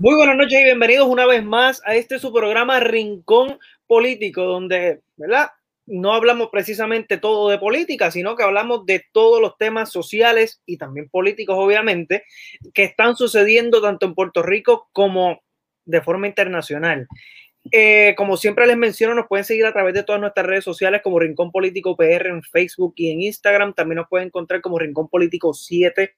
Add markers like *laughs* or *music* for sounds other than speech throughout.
Muy buenas noches y bienvenidos una vez más a este su programa Rincón Político, donde, ¿verdad? No hablamos precisamente todo de política, sino que hablamos de todos los temas sociales y también políticos, obviamente, que están sucediendo tanto en Puerto Rico como de forma internacional. Eh, como siempre les menciono, nos pueden seguir a través de todas nuestras redes sociales como Rincón Político PR en Facebook y en Instagram. También nos pueden encontrar como Rincón Político 7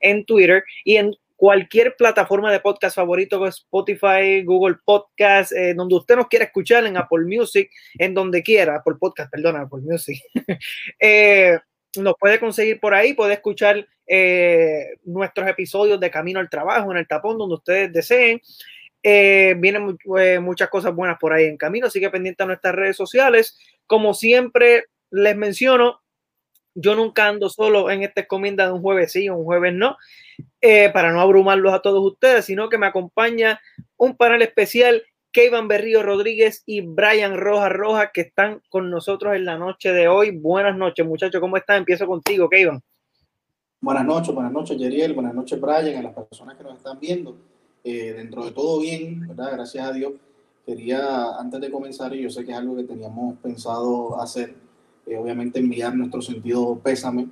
en Twitter y en cualquier plataforma de podcast favorito, Spotify, Google Podcast, eh, donde usted nos quiera escuchar, en Apple Music, en donde quiera, Apple Podcast, perdona, Apple Music. *laughs* eh, nos puede conseguir por ahí, puede escuchar eh, nuestros episodios de Camino al Trabajo, en el tapón, donde ustedes deseen. Eh, vienen eh, muchas cosas buenas por ahí en camino, así que pendiente a nuestras redes sociales. Como siempre les menciono, yo nunca ando solo en esta encomienda de un jueves sí, un jueves no. Eh, para no abrumarlos a todos ustedes, sino que me acompaña un panel especial, Kevin Berrío Rodríguez y Brian Rojas Rojas, que están con nosotros en la noche de hoy. Buenas noches, muchachos, ¿cómo están? Empiezo contigo, Kevin. Buenas noches, buenas noches, Yeriel, buenas noches, Brian, a las personas que nos están viendo. Eh, dentro de todo bien, ¿verdad? Gracias a Dios. Quería, antes de comenzar, y yo sé que es algo que teníamos pensado hacer, eh, obviamente enviar nuestro sentido pésame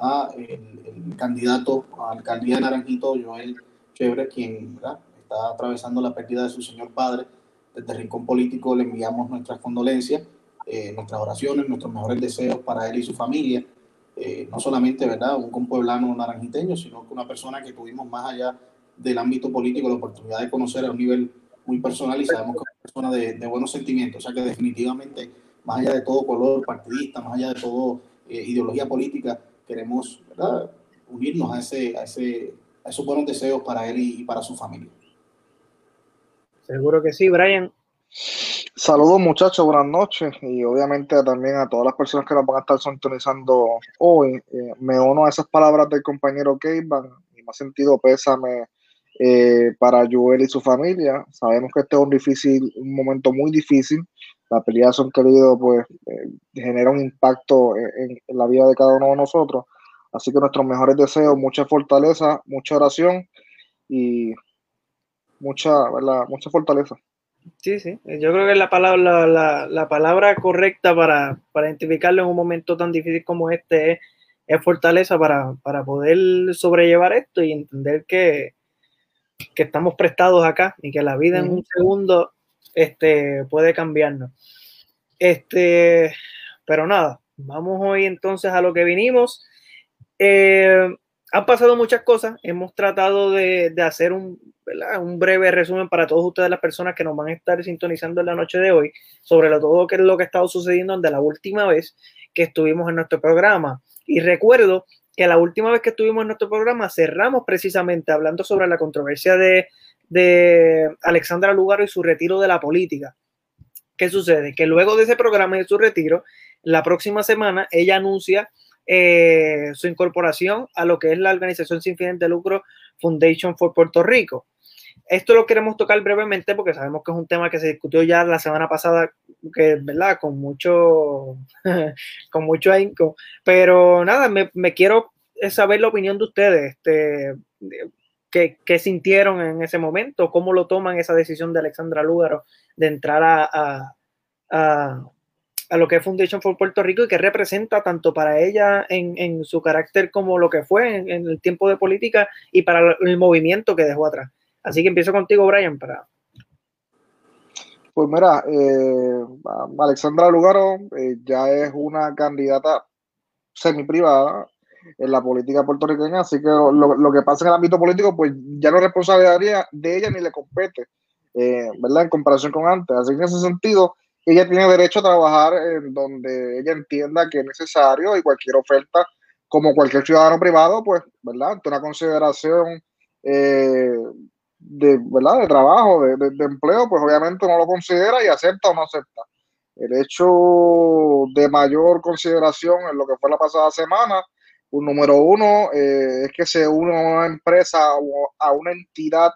a el, el candidato a alcaldía de Naranjito, Joel Chévere, quien ¿verdad? está atravesando la pérdida de su señor padre. Desde Rincón Político le enviamos nuestras condolencias, eh, nuestras oraciones, nuestros mejores deseos para él y su familia. Eh, no solamente ¿verdad? un compueblano naranjiteño, sino que una persona que tuvimos más allá del ámbito político la oportunidad de conocer a un nivel muy personal y sabemos que es una persona de, de buenos sentimientos, o sea que definitivamente, más allá de todo color partidista, más allá de todo eh, ideología política, queremos ¿verdad? unirnos a, ese, a, ese, a esos buenos deseos para él y, y para su familia. Seguro que sí, Brian. Saludos muchachos, buenas noches y obviamente también a todas las personas que nos van a estar sintonizando hoy. Eh, me uno a esas palabras del compañero Keivan y me ha sentido pésame eh, para Joel y su familia. Sabemos que este es un difícil, un momento muy difícil. La pelea son queridos pues eh, genera un impacto en, en la vida de cada uno de nosotros. Así que nuestros mejores deseos, mucha fortaleza, mucha oración y mucha, ¿verdad? mucha fortaleza. Sí, sí. Yo creo que es la palabra, la, la, la palabra correcta para, para, identificarlo en un momento tan difícil como este es, es fortaleza para, para, poder sobrellevar esto y entender que, que, estamos prestados acá y que la vida en un segundo este, puede cambiarnos. Este, pero nada, vamos hoy entonces a lo que vinimos. Eh, han pasado muchas cosas, hemos tratado de, de hacer un, un breve resumen para todos ustedes, las personas que nos van a estar sintonizando en la noche de hoy, sobre lo, todo qué es lo que ha estado sucediendo desde la última vez que estuvimos en nuestro programa. Y recuerdo que la última vez que estuvimos en nuestro programa cerramos precisamente hablando sobre la controversia de, de Alexandra Lugaro y su retiro de la política. ¿Qué sucede? Que luego de ese programa y de su retiro, la próxima semana ella anuncia eh, su incorporación a lo que es la organización sin fines de lucro Foundation for Puerto Rico. Esto lo queremos tocar brevemente porque sabemos que es un tema que se discutió ya la semana pasada, que verdad, con mucho, *laughs* con mucho ahínco. Pero nada, me, me, quiero saber la opinión de ustedes. Este, ¿qué, ¿Qué sintieron en ese momento? ¿Cómo lo toman esa decisión de Alexandra Lúgaro de entrar a, a, a lo que es Foundation for Puerto Rico y que representa tanto para ella en, en su carácter como lo que fue en, en, el tiempo de política y para el movimiento que dejó atrás. Así que empiezo contigo, Brian, para... Pues mira, eh, Alexandra Lugaro eh, ya es una candidata semi privada en la política puertorriqueña, así que lo, lo, que pasa en el ámbito político, pues ya no es responsabilidad de ella ni le compete, eh, ¿verdad? En comparación con antes. Así que en ese sentido, ella tiene derecho a trabajar en donde ella entienda que es necesario y cualquier oferta, como cualquier ciudadano privado, pues, ¿verdad? Ante una consideración eh, de, ¿verdad? de trabajo, de, de, de, empleo, pues obviamente no lo considera y acepta o no acepta. El hecho de mayor consideración en lo que fue la pasada semana, un número uno, eh, es que se une a una empresa o a una entidad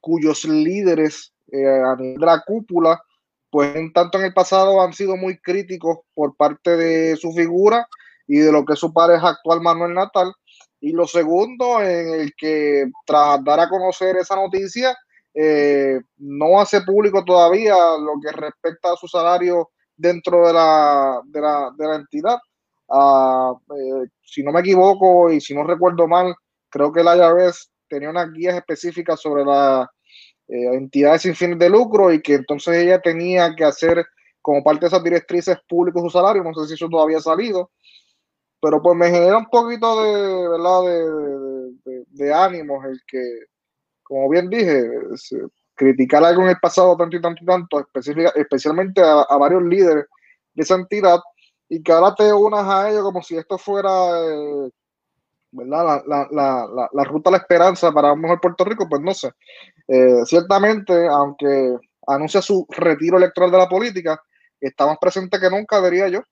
cuyos líderes eh, a de la cúpula pues en tanto en el pasado han sido muy críticos por parte de su figura y de lo que su pareja actual Manuel Natal Y lo segundo, en el que tras dar a conocer esa noticia, eh, no hace público todavía lo que respecta a su salario dentro de la, de la, de la entidad. Uh, eh, si no me equivoco y si no recuerdo mal, creo que la IRS tenía unas guías específicas sobre las eh, entidades sin fines de lucro y que entonces ella tenía que hacer como parte de esas directrices públicos su salario. No sé si eso todavía ha salido, pero pues me genera un poquito de, ¿verdad? de, de, ánimos el que, como bien dije, criticar algo en el pasado tanto y tanto y tanto, especialmente a, varios líderes de esa entidad, y que ahora te unas a ellos como si esto fuera eh, ¿verdad? La, la, la, la, ruta a la esperanza para un mejor Puerto Rico, pues no sé. Eh, ciertamente, aunque anuncia su retiro electoral de la política, está más presente que nunca, diría yo.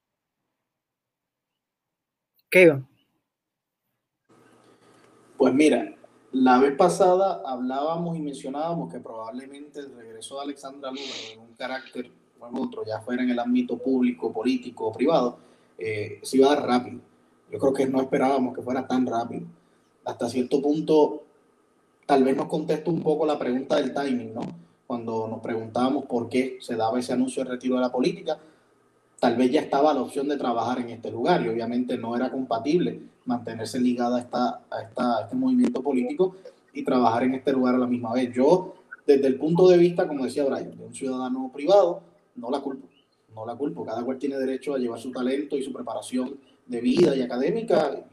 ¿Qué Pues mira, la vez pasada hablábamos y mencionábamos que probablemente el regreso de Alexandra Luna en un carácter o en otro, ya fuera en el ámbito público, político o privado, eh, se iba a dar rápido yo creo que no esperábamos que fuera tan rápido. Hasta cierto punto, tal vez nos contesta un poco la pregunta del timing, ¿no? Cuando nos preguntábamos por qué se daba ese anuncio de retiro de la política, tal vez ya estaba la opción de trabajar en este lugar y obviamente no era compatible mantenerse ligada a, esta, a, esta, a este movimiento político y trabajar en este lugar a la misma vez. Yo, desde el punto de vista, como decía Brian, de un ciudadano privado, no la culpo, no la culpo. Cada cual tiene derecho a llevar su talento y su preparación de vida y académica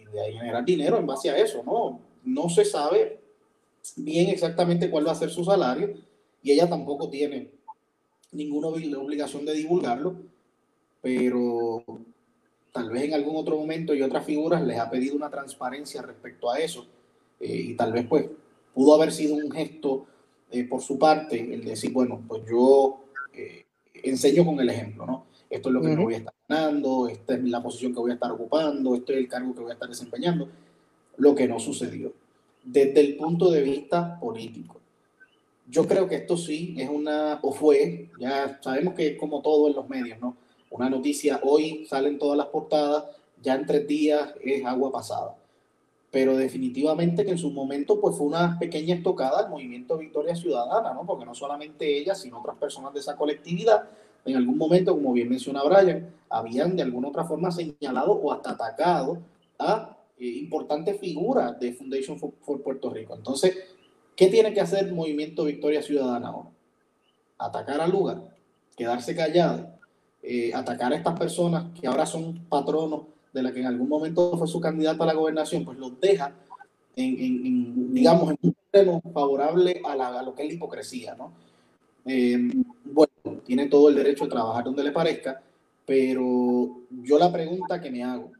y de ahí generar dinero en base a eso, ¿no? No se sabe bien exactamente cuál va a ser su salario y ella tampoco tiene ninguna obligación de divulgarlo, pero tal vez en algún otro momento y otras figuras les ha pedido una transparencia respecto a eso eh, y tal vez pues pudo haber sido un gesto eh, por su parte el decir, bueno, pues yo eh, enseño con el ejemplo, ¿no? Esto es lo que me voy a estar ganando, esta es la posición que voy a estar ocupando, este es el cargo que voy a estar desempeñando. Lo que no sucedió. Desde el punto de vista político. Yo creo que esto sí es una, o fue, ya sabemos que es como todo en los medios, ¿no? Una noticia, hoy salen todas las portadas, ya en tres días es agua pasada. Pero definitivamente que en su momento pues fue una pequeña estocada al movimiento Victoria Ciudadana, ¿no? Porque no solamente ella, sino otras personas de esa colectividad en algún momento, como bien menciona Brian, habían de alguna otra forma señalado o hasta atacado a eh, importantes figuras de Foundation for, Puerto Rico. Entonces, ¿qué tiene que hacer el Movimiento Victoria Ciudadana ahora? Atacar al lugar, quedarse callado, eh, atacar a estas personas que ahora son patronos de la que en algún momento fue su candidata a la gobernación, pues los deja en, digamos, en un terreno favorable a, la, lo que es la hipocresía, ¿no? Eh, bueno, tiene todo el derecho a trabajar donde le parezca, pero yo la pregunta que me hago,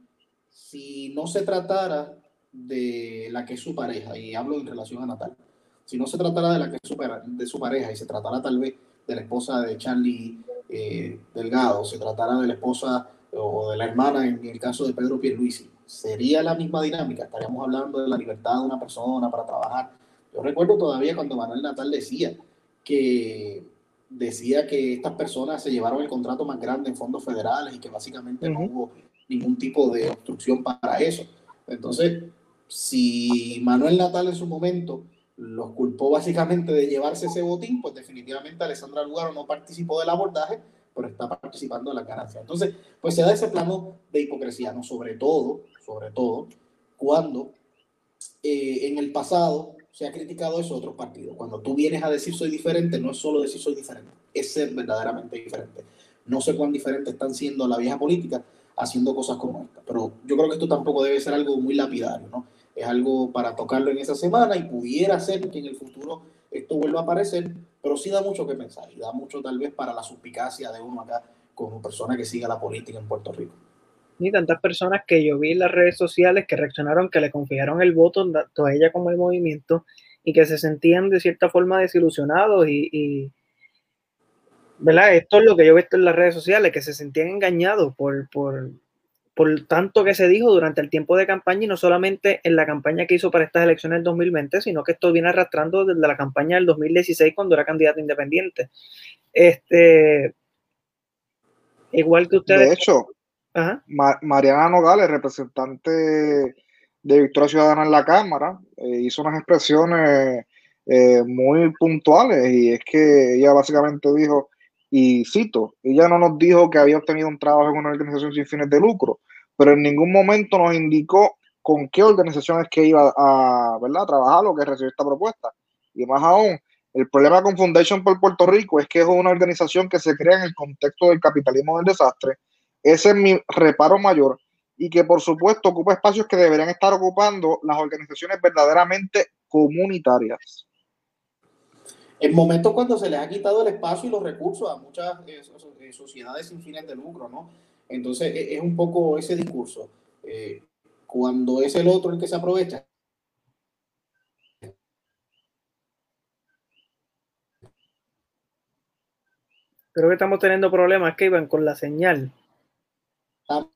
si no se tratara de la que es su pareja, y hablo en relación a Natal, si no se tratara de la que es su pareja y se tratara tal vez de la esposa de Charlie eh, Delgado, se tratara de la esposa o de la hermana en el caso de Pedro Pierluisi, ¿sería la misma dinámica? Estaríamos hablando de la libertad de una persona para trabajar. Yo recuerdo todavía cuando Manuel Natal decía, que decía que estas personas se llevaron el contrato más grande en fondos federales y que básicamente no hubo ningún tipo de obstrucción para eso. Entonces, si Manuel Natal en su momento los culpó básicamente de llevarse ese botín, pues definitivamente Alessandra Lugaro no participó del abordaje, pero está participando de la ganancia. Entonces, pues se da ese plano de hipocresía, ¿no? Sobre todo, sobre todo, cuando eh, en el pasado se ha criticado eso otros partidos. Cuando tú vienes a decir soy diferente, no es solo decir soy diferente, es ser verdaderamente diferente. No sé cuán diferente están siendo la vieja política haciendo cosas como esta, pero yo creo que esto tampoco debe ser algo muy lapidario, ¿no? Es algo para tocarlo en esa semana y pudiera ser que en el futuro esto vuelva a aparecer, pero sí da mucho que pensar y da mucho tal vez para la suspicacia de uno acá como persona que siga la política en Puerto Rico ni tantas personas que yo vi en las redes sociales que reaccionaron, que le confiaron el voto tanto a ella como al movimiento y que se sentían de cierta forma desilusionados y, ¿verdad? Esto es lo que yo he visto en las redes sociales, que se sentían engañados por, por, por tanto que se dijo durante el tiempo de campaña y no solamente en la campaña que hizo para estas elecciones del 2020, sino que esto viene arrastrando desde la campaña del 2016 cuando era candidato independiente. Este, igual que ustedes. De hecho, Mariana Nogales, representante de Victoria Ciudadana en la Cámara, eh, hizo unas expresiones eh, muy puntuales y es que ella básicamente dijo, y cito, ella no nos dijo que había obtenido un trabajo en una organización sin fines de lucro, pero en ningún momento nos indicó con qué organización es que iba a, ¿verdad? trabajar o que recibió esta propuesta. Y más aún, el problema con Foundation por Puerto Rico es que es una organización que se crea en el contexto del capitalismo del desastre. Ese es mi reparo mayor y que por supuesto ocupa espacios que deberían estar ocupando las organizaciones verdaderamente comunitarias. En momentos cuando se les ha quitado el espacio y los recursos a muchas eh, eh, sociedades sin fines de lucro, ¿no? Entonces e, es un poco ese discurso. Eh, cuando es el otro el que se aprovecha. Creo que estamos teniendo problemas, iban con la señal. Ah.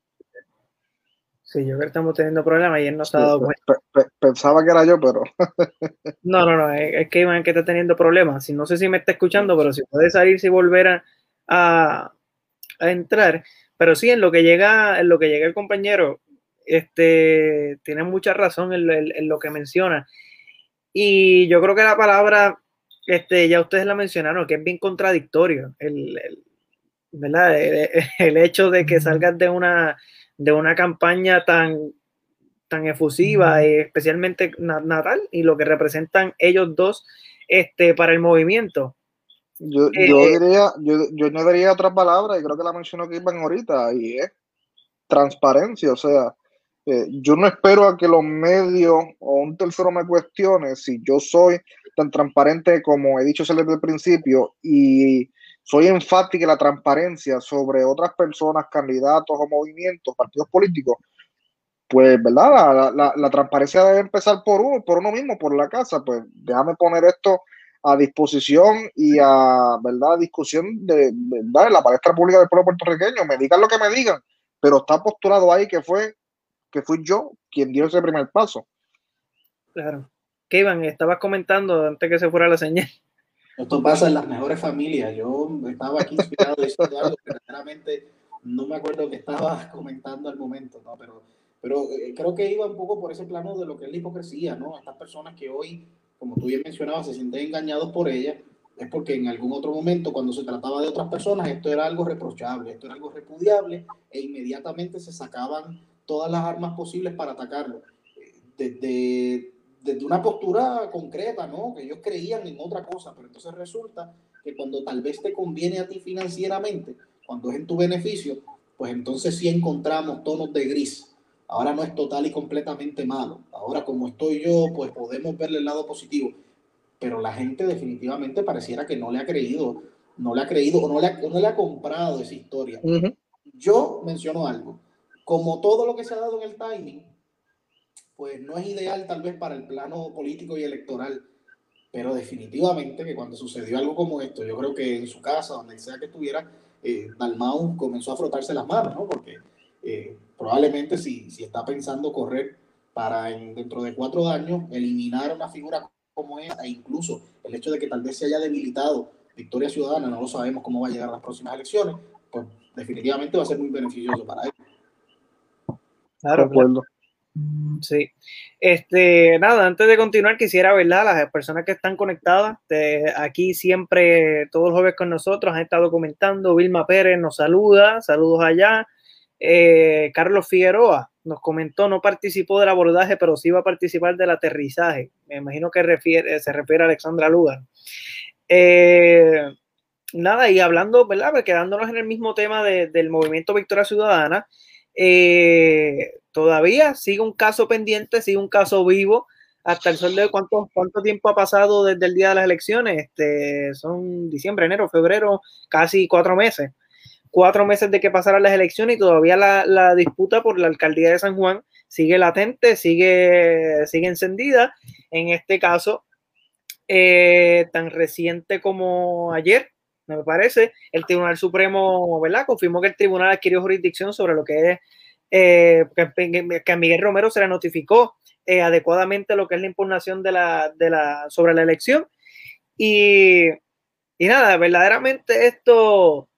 Sí, yo creo que estamos teniendo problemas y él no se ha dado cuenta. Pensaba que era yo, pero. *laughs* no, no, no, es que Iván que está teniendo problemas. no sé si me está escuchando, pero si puede salirse y volver a, entrar. Pero sí, en lo que llega, en lo que llega el compañero, este, tiene mucha razón en, lo que menciona. Y yo creo que la palabra, este, ya ustedes la mencionaron, que es bien contradictorio. El, ¿verdad? el hecho de que salgas de una de una campaña tan, tan efusiva, y especialmente natal, y lo que representan ellos dos este, para el movimiento. Yo, eh, yo diría, yo, yo añadiría otra palabra, y creo que la mencionó que iban ahorita, y es transparencia, o sea, eh, yo no espero a que los medios o un tercero me cuestione si yo soy tan transparente como he dicho desde el principio y soy enfática en la transparencia sobre otras personas, candidatos o movimientos, partidos políticos, pues, ¿verdad? La, transparencia debe empezar por uno, por uno mismo, por la casa. Pues déjame poner esto a disposición y a, ¿verdad? discusión de, ¿verdad? la palestra pública del pueblo puertorriqueño. Me digan lo que me digan, pero está postulado ahí que fue, que fui yo quien dio ese primer paso. Claro. Kevin, estabas comentando antes que se fuera la señal. Esto pasa en las mejores familias. Yo estaba aquí inspirado de algo que verdaderamente no me acuerdo que estaba comentando al momento, ¿no? Pero, pero eh, creo que iba un poco por ese plano de lo que es la hipocresía, ¿no? Estas personas que hoy, como tú bien mencionabas, se sienten engañados por ella, es porque en algún otro momento, cuando se trataba de otras personas, esto era algo reprochable, esto era algo repudiable, e inmediatamente se sacaban todas las armas posibles para atacarlo. Eh, desde desde una postura concreta, ¿no? Que ellos creían en otra cosa, pero entonces resulta que cuando tal vez te conviene a ti financieramente, cuando es en tu beneficio, pues entonces sí encontramos tonos de gris. Ahora no es total y completamente malo. Ahora como estoy yo, pues podemos verle el lado positivo. Pero la gente definitivamente pareciera que no le ha creído, no le ha creído o no le ha, no le ha comprado esa historia. Yo menciono algo. Como todo lo que se ha dado en el timing, pues no es ideal tal vez para el plano político y electoral, pero definitivamente que cuando sucedió algo como esto, yo creo que en su casa, donde sea que estuviera, eh, Dalmau comenzó a frotarse las manos, ¿no? Porque eh, probablemente si, si está pensando correr para dentro de cuatro años eliminar una figura como esa, e incluso el hecho de que tal vez se haya debilitado Victoria Ciudadana, no lo sabemos cómo va a llegar a las próximas elecciones, pues definitivamente va a ser muy beneficioso para él. Claro, claro. Sí. Este, nada, antes de continuar, quisiera, ¿verdad? Las personas que están conectadas, aquí siempre, todos los jueves con nosotros, han estado comentando. Vilma Pérez nos saluda, saludos allá. Eh, Carlos Figueroa nos comentó, no participó del abordaje, pero sí va a participar del aterrizaje. Me imagino que se refiere a Alexandra Lugar. Eh, nada, y hablando, ¿verdad? Quedándonos en el mismo tema del movimiento Victoria Ciudadana, eh, todavía sigue un caso pendiente, sigue un caso vivo. Hasta el sol de cuánto, cuánto tiempo ha pasado desde el día de las elecciones. Este, son diciembre, enero, febrero, casi cuatro meses. Cuatro meses de que pasaran las elecciones y todavía la, disputa por la alcaldía de San Juan sigue latente, sigue, sigue encendida. En este caso, eh, tan reciente como ayer, me parece, el Tribunal Supremo, ¿verdad? Confirmó que el tribunal adquirió jurisdicción sobre lo que es, eh, que, a Miguel Romero se le notificó eh, adecuadamente lo que es la impugnación de la, de la, sobre la elección. Y, y nada, verdaderamente esto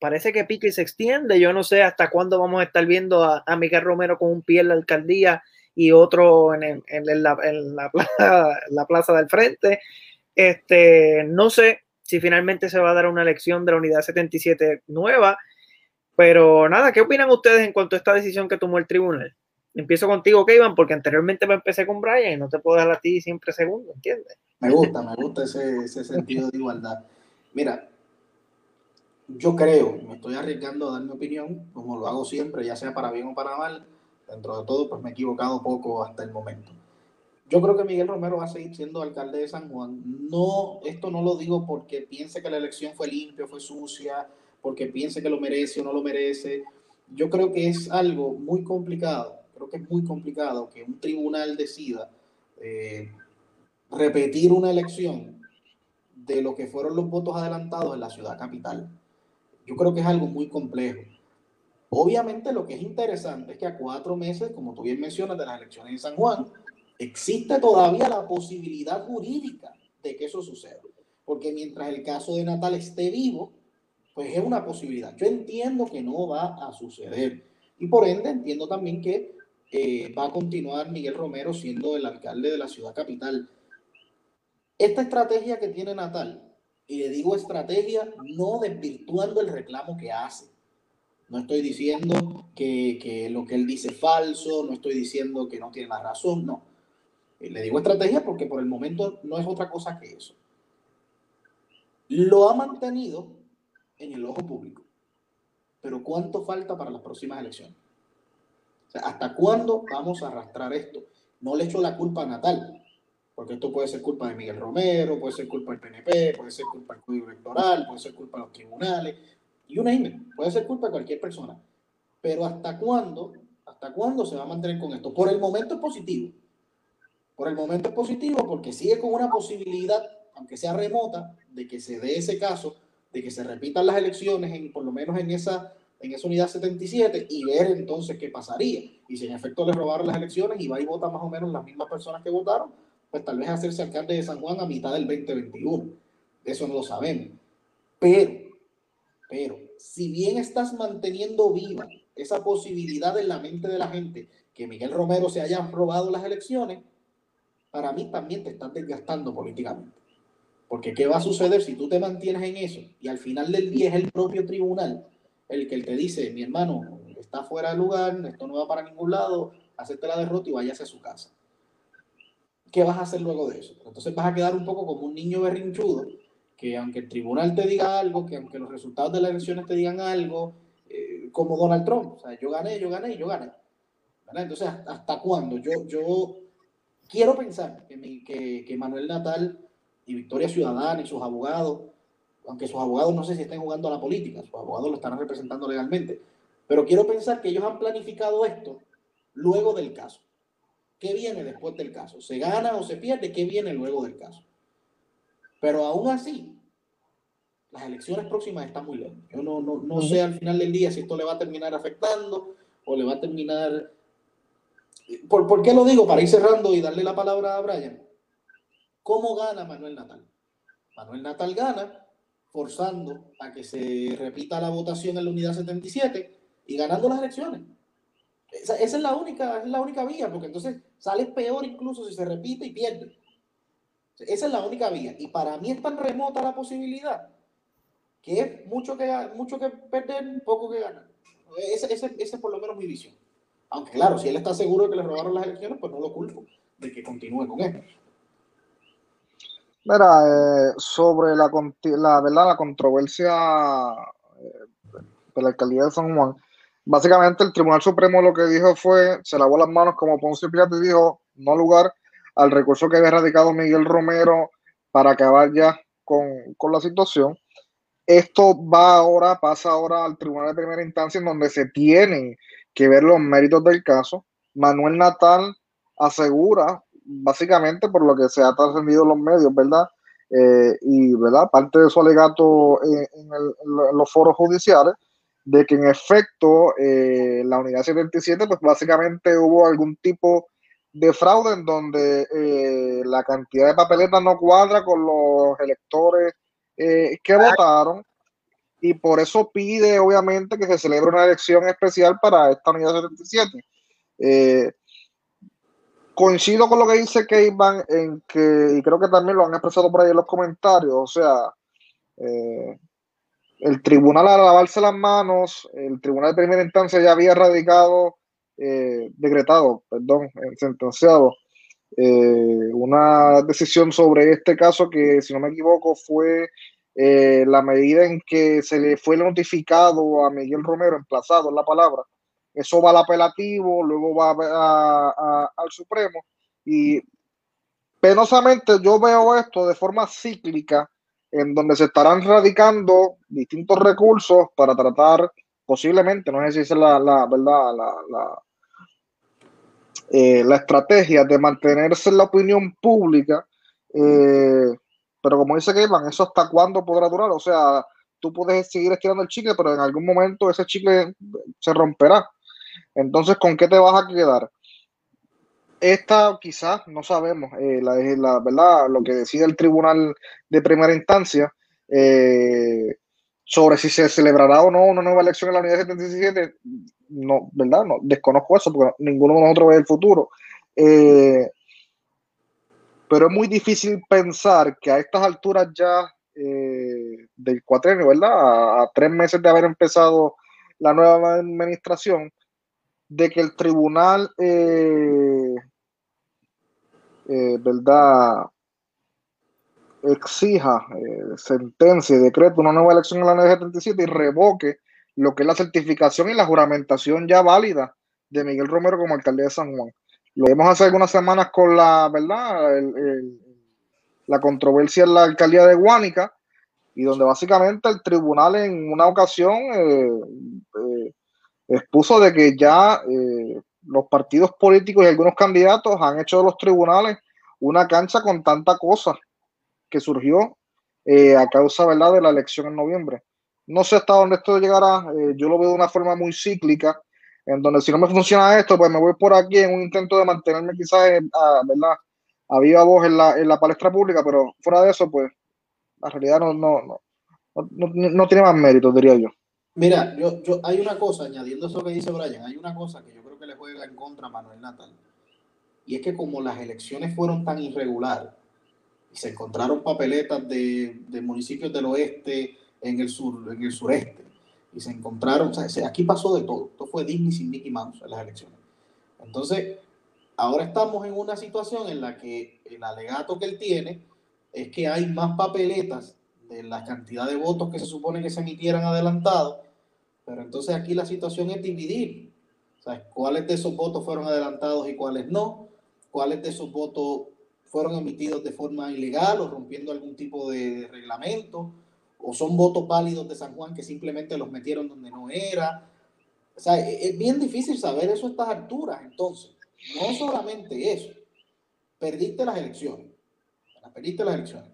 parece que pique y se extiende. Yo no sé hasta cuándo vamos a estar viendo a, Miguel Romero con un pie en la alcaldía y otro en, en, la, en la, *laughs* plaza, la, plaza, del frente. Este, no sé si finalmente se va a dar una elección de la unidad 77 nueva, pero nada, ¿qué opinan ustedes en cuanto a esta decisión que tomó el tribunal? Empiezo contigo, Kevin, porque anteriormente me empecé con Brian y no te puedo dejar a ti siempre segundo, ¿entiendes? Me gusta, me gusta ese, ese sentido de igualdad. Mira, yo creo, me estoy arriesgando a dar mi opinión, como lo hago siempre, ya sea para bien o para mal, dentro de todo, pues me he equivocado poco hasta el momento. Yo creo que Miguel Romero va a seguir siendo alcalde de San Juan. No, esto no lo digo porque piense que la elección fue limpia, fue sucia, porque piense que lo merece o no lo merece. Yo creo que es algo muy complicado, creo que es muy complicado que un tribunal decida eh, repetir una elección de lo que fueron los votos adelantados en la ciudad capital. Yo creo que es algo muy complejo. Obviamente lo que es interesante es que a cuatro meses, como tú bien mencionas, de las elecciones en San Juan, existe todavía la posibilidad jurídica de que eso suceda. Porque mientras el caso de Natal esté vivo, pues es una posibilidad. Yo entiendo que no va a suceder. Y por ende entiendo también que eh, va a continuar Miguel Romero siendo el alcalde de la ciudad capital. Esta estrategia que tiene Natal, y le digo estrategia no desvirtuando el reclamo que hace. No estoy diciendo que, que lo que él dice es falso, no estoy diciendo que no tiene la razón, no. Eh, le digo estrategia porque por el momento no es otra cosa que eso. Lo ha mantenido en el ojo público. Pero ¿cuánto falta para las próximas elecciones? ¿Hasta cuándo vamos a arrastrar esto? No le echo la culpa a Natal, porque esto puede ser culpa de Miguel Romero, puede ser culpa del PNP, puede ser culpa del Código Electoral, puede ser culpa de los tribunales, y una puede ser culpa de cualquier persona. Pero ¿hasta cuándo? ¿Hasta cuándo se va a mantener con esto? Por el momento es positivo. Por el momento es positivo porque sigue con una posibilidad, aunque sea remota, de que se dé ese caso, de que se repitan las elecciones, en, por lo menos en esa en esa unidad 77 y ver entonces qué pasaría. Y si en efecto le robaron las elecciones y va y vota más o menos las mismas personas que votaron, pues tal vez hacerse alcalde de San Juan a mitad del 2021. Eso no lo sabemos. Pero, pero, si bien estás manteniendo viva esa posibilidad en la mente de la gente que Miguel Romero se haya robado las elecciones, para mí también te estás desgastando políticamente. Porque ¿qué va a suceder si tú te mantienes en eso y al final del día es el propio tribunal el que te dice, mi hermano, está fuera de lugar, esto no va para ningún lado, acepte la derrota y váyase a su casa. ¿Qué vas a hacer luego de eso? Entonces vas a quedar un poco como un niño berrinchudo, que aunque el tribunal te diga algo, que aunque los resultados de las elecciones te digan algo, eh, como Donald Trump, o sea, yo gané, yo gané yo gané. Entonces, ¿hasta cuándo? Yo, yo quiero pensar que Manuel Natal y Victoria Ciudadana y sus abogados aunque sus abogados no sé si estén jugando a la política, sus abogados lo estarán representando legalmente, pero quiero pensar que ellos han planificado esto luego del caso. ¿Qué viene después del caso? ¿Se gana o se pierde? ¿Qué viene luego del caso? Pero aún así, las elecciones próximas están muy lejos. Yo no, no, no sé al final del día si esto le va a terminar afectando o le va a terminar... ¿Por, ¿Por qué lo digo? Para ir cerrando y darle la palabra a Brian. ¿Cómo gana Manuel Natal? Manuel Natal gana forzando a que se repita la votación en la unidad 77 y ganando las elecciones. Esa, es, la única, es la única vía, porque entonces sale peor incluso si se repite y pierde. Esa es la única vía. Y para mí es tan remota la posibilidad que es mucho que, mucho que perder, poco que ganar. Esa es por lo menos mi visión. Aunque claro, si él está seguro de que le robaron las elecciones, pues no lo culpo de que continúe con esto. Mira, eh, sobre la, la, ¿verdad? la controversia eh, de la alcaldía de San Juan, básicamente el Tribunal Supremo lo que dijo fue, se lavó las manos como Poncio Pilato y dijo, no lugar al recurso que había radicado Miguel Romero para acabar ya con, con la situación. Esto va ahora, pasa ahora al Tribunal de Primera Instancia en donde se tienen que ver los méritos del caso. Manuel Natal asegura básicamente por lo que se ha trascendido en los medios, ¿verdad? Eh, y, ¿verdad? Parte de su alegato en, los foros judiciales, de que en efecto eh, la unidad 77, pues básicamente hubo algún tipo de fraude en donde eh, la cantidad de papeletas no cuadra con los electores que votaron y por eso pide obviamente que se celebre una elección especial para esta unidad 77. coincido con lo que dice Keyban en que, y creo que también lo han expresado por ahí en los comentarios, o sea, eh, el tribunal al lavarse las manos, el tribunal de primera instancia ya había radicado, eh, decretado, perdón, sentenciado eh, una decisión sobre este caso que, si no me equivoco, fue eh, la medida en que se le fue notificado a Miguel Romero, emplazado en la palabra. Eso va al apelativo, luego va al Supremo y penosamente yo veo esto de forma cíclica en donde se estarán radicando distintos recursos para tratar posiblemente, no sé si es la, la verdad, la, la, eh, la estrategia de mantenerse en la opinión pública, eh, pero como dice Kevin, ¿eso hasta cuándo podrá durar? O sea, tú puedes seguir estirando el chicle, pero en algún momento ese chicle se romperá. Entonces, ¿con qué te vas a quedar? Esta quizás, no sabemos, eh, la, la, verdad, lo que decide el tribunal de primera instancia eh, sobre si se celebrará o no una nueva elección en la unidad 77, no, ¿verdad? No, desconozco eso porque ninguno de nosotros ve el futuro. Eh, pero es muy difícil pensar que a estas alturas ya del cuatrenio, ¿verdad? A, tres meses de haber empezado la nueva administración, de que el tribunal eh, ¿verdad? exija, eh, sentencia y decreto una nueva elección en la 977 y revoque lo que es la certificación y la juramentación ya válida de Miguel Romero como alcalde de San Juan. Lo vimos hace algunas semanas con la, ¿verdad? la controversia en la alcaldía de Guánica y donde básicamente el tribunal en una ocasión eh, expuso de que ya los partidos políticos y algunos candidatos han hecho de los tribunales una cancha con tanta cosa que surgió eh, a causa ¿verdad? de la elección en noviembre. No sé hasta dónde esto llegará, eh, yo lo veo de una forma muy cíclica, en donde si no me funciona esto, pues me voy por aquí en un intento de mantenerme quizás a, ¿verdad? a viva voz en la, en la palestra pública, pero fuera de eso, pues la realidad no, no, no, no, no tiene más mérito, diría yo. Mira, yo, yo, hay una cosa, añadiendo eso que dice Brian, hay una cosa que yo creo que le juega en contra a Manuel Natal. Y es que como las elecciones fueron tan irregulares y se encontraron papeletas de, de municipios del oeste en el, sur, en el sureste, y se encontraron, o sea, aquí pasó de todo. Esto fue Disney sin Mickey Mouse en las elecciones. Entonces, ahora estamos en una situación en la que el alegato que él tiene es que hay más papeletas de la cantidad de votos que se supone que se emitieran adelantados, pero entonces aquí la situación es dividir. O sea, cuáles de esos votos fueron adelantados y cuáles no, cuáles de esos votos fueron emitidos de forma ilegal o rompiendo algún tipo de reglamento, o son votos válidos de San Juan que simplemente los metieron donde no era. O sea, e-, es bien difícil saber eso a estas alturas. Entonces, no solamente eso, perdiste las elecciones, perdiste las elecciones.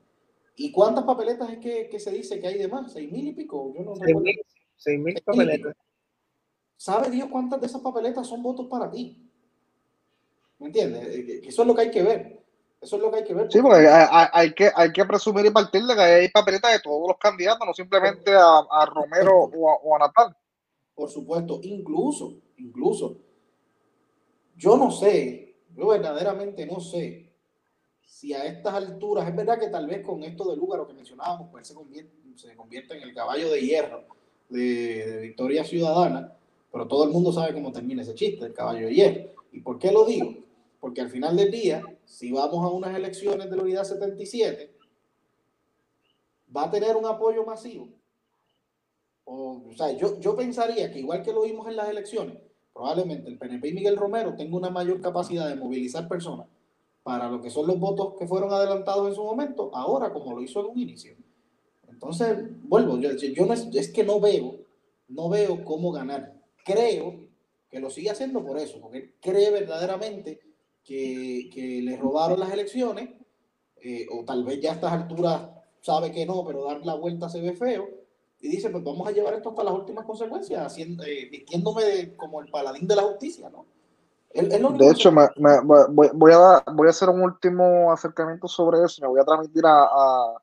¿Y cuántas papeletas es que, se dice que hay de más? ¿Seis mil y pico? Yo no Seis mil papeletas. ¿Sabe Dios cuántas de esas papeletas son votos para ti? ¿Me entiendes? Eh, eso es lo que hay que ver. Eso es lo que hay que ver. Sí, porque hay, que, hay que presumir y partir de que hay papeletas de todos los candidatos, no simplemente a, Romero o a, Natal. Por supuesto, incluso, incluso, yo no sé, yo verdaderamente no sé si a estas alturas, es verdad que tal vez con esto del lugar, lo que mencionábamos, pues se convierte, se convierte en el caballo de hierro de, Victoria Ciudadana, pero todo el mundo sabe cómo termina ese chiste, el caballo de hierro. ¿Y por qué lo digo? Porque al final del día, si vamos a unas elecciones de la unidad 77, va a tener un apoyo masivo. O, sea, yo, yo pensaría que igual que lo vimos en las elecciones, probablemente el PNP y Miguel Romero tengan una mayor capacidad de movilizar personas para lo que son los votos que fueron adelantados en su momento, ahora como lo hizo en un inicio. Entonces, vuelvo, yo, yo no es, que no veo, no veo cómo ganar. Creo que lo sigue haciendo por eso, porque cree verdaderamente que, que le robaron las elecciones, eh, o tal vez ya a estas alturas sabe que no, pero dar la vuelta se ve feo, y dice, pues vamos a llevar esto hasta las últimas consecuencias, haciendo, eh, vistiéndome como el paladín de la justicia, ¿no? De hecho, me, voy, a, voy a hacer un último acercamiento sobre eso. Me voy a transmitir a,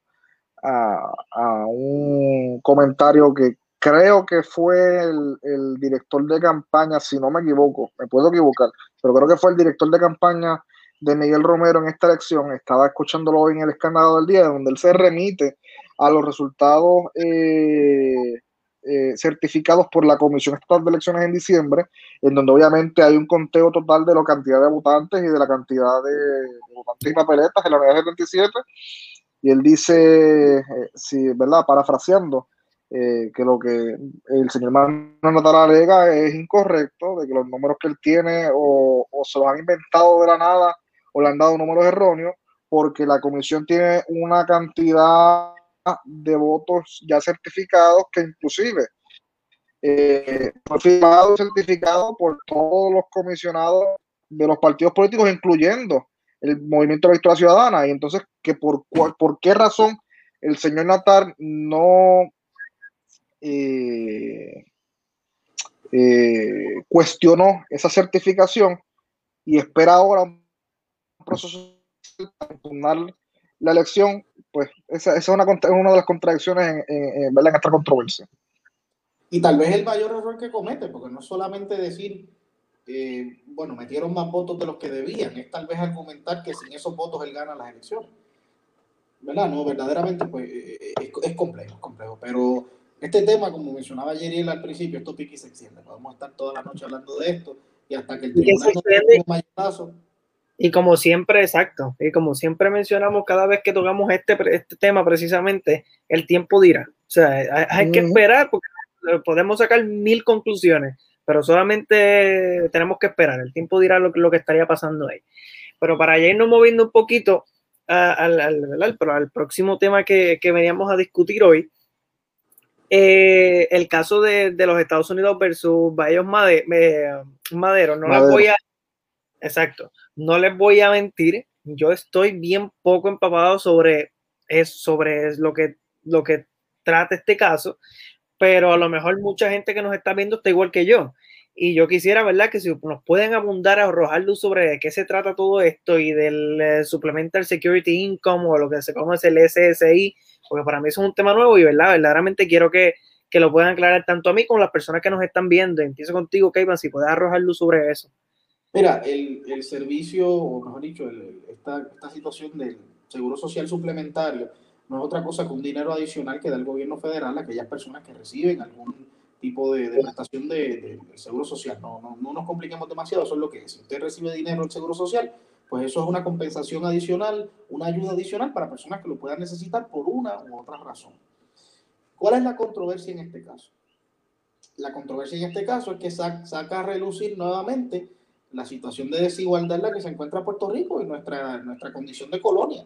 a, un comentario que creo que fue el, director de campaña, si no me equivoco, me puedo equivocar, pero creo que fue el director de campaña de Miguel Romero en esta elección, estaba escuchándolo hoy en el escándalo del día, donde él se remite a los resultados eh, eh, certificados por la Comisión Estatal de Elecciones en diciembre, en donde obviamente hay un conteo total de la cantidad de votantes y de la cantidad de, votantes y papeletas en la unidad 77, y él dice, eh, sí, ¿verdad? Parafraseando, que lo que el señor Manuel Natal alega es incorrecto, de que los números que él tiene o, o se los han inventado de la nada o le han dado números erróneos, porque la comisión tiene una cantidad de votos ya certificados que inclusive eh, fue certificado por todos los comisionados de los partidos políticos, incluyendo el Movimiento de la Victoria Ciudadana. Y entonces, que por, ¿por qué razón el señor Natar no eh, eh, cuestionó esa certificación y espera ahora un proceso para la elección, pues esa, es una, una, de las contradicciones en, en, esta controversia. Y tal vez el mayor error que comete, porque no es solamente decir, eh, bueno, metieron más votos de los que debían, es tal vez argumentar que sin esos votos él gana las elecciones. ¿Verdad? No, verdaderamente, pues eh, es, es complejo, es complejo. Pero este tema, como mencionaba Yeriel al principio, esto pique y se extiende. Podemos estar toda la noche hablando de esto y hasta que el tribunal no un mayorazo, y como siempre, exacto, y como siempre mencionamos cada vez que tocamos este, este tema precisamente, el tiempo dirá. O sea, hay, que esperar porque podemos sacar mil conclusiones, pero solamente tenemos que esperar. El tiempo dirá lo, lo que estaría pasando ahí. Pero para ya irnos moviendo un poquito al, al, al próximo tema que, que, veníamos a discutir hoy, eh, el caso de, de, los Estados Unidos versus Bayos Madero, Madero. no Madero. voy a... Exacto no les voy a mentir, yo estoy bien poco empapado sobre, es, sobre lo, que, lo que trata este caso, pero a lo mejor mucha gente que nos está viendo está igual que yo. Y yo quisiera, ¿verdad? Que si nos pueden abundar arrojar luz sobre de qué se trata todo esto y del eh, Supplemental Security Income o lo que se conoce el SSI, porque para mí es un tema nuevo y, ¿verdad? Verdaderamente quiero que, que lo puedan aclarar tanto a mí como a las personas que nos están viendo. Empiezo contigo, Kevin, si puedes arrojar luz sobre eso. Mira, el, el servicio, o mejor dicho, esta, esta situación del seguro social suplementario no es otra cosa que un dinero adicional que da el gobierno federal a aquellas personas que reciben algún tipo de, prestación de, de, seguro social. No, no, no, nos compliquemos demasiado, eso es lo que es. Si usted recibe dinero del seguro social, pues eso es una compensación adicional, una ayuda adicional para personas que lo puedan necesitar por una u otra razón. ¿Cuál es la controversia en este caso? La controversia en este caso es que saca a relucir nuevamente la situación de desigualdad en la que se encuentra Puerto Rico y nuestra, nuestra condición de colonia.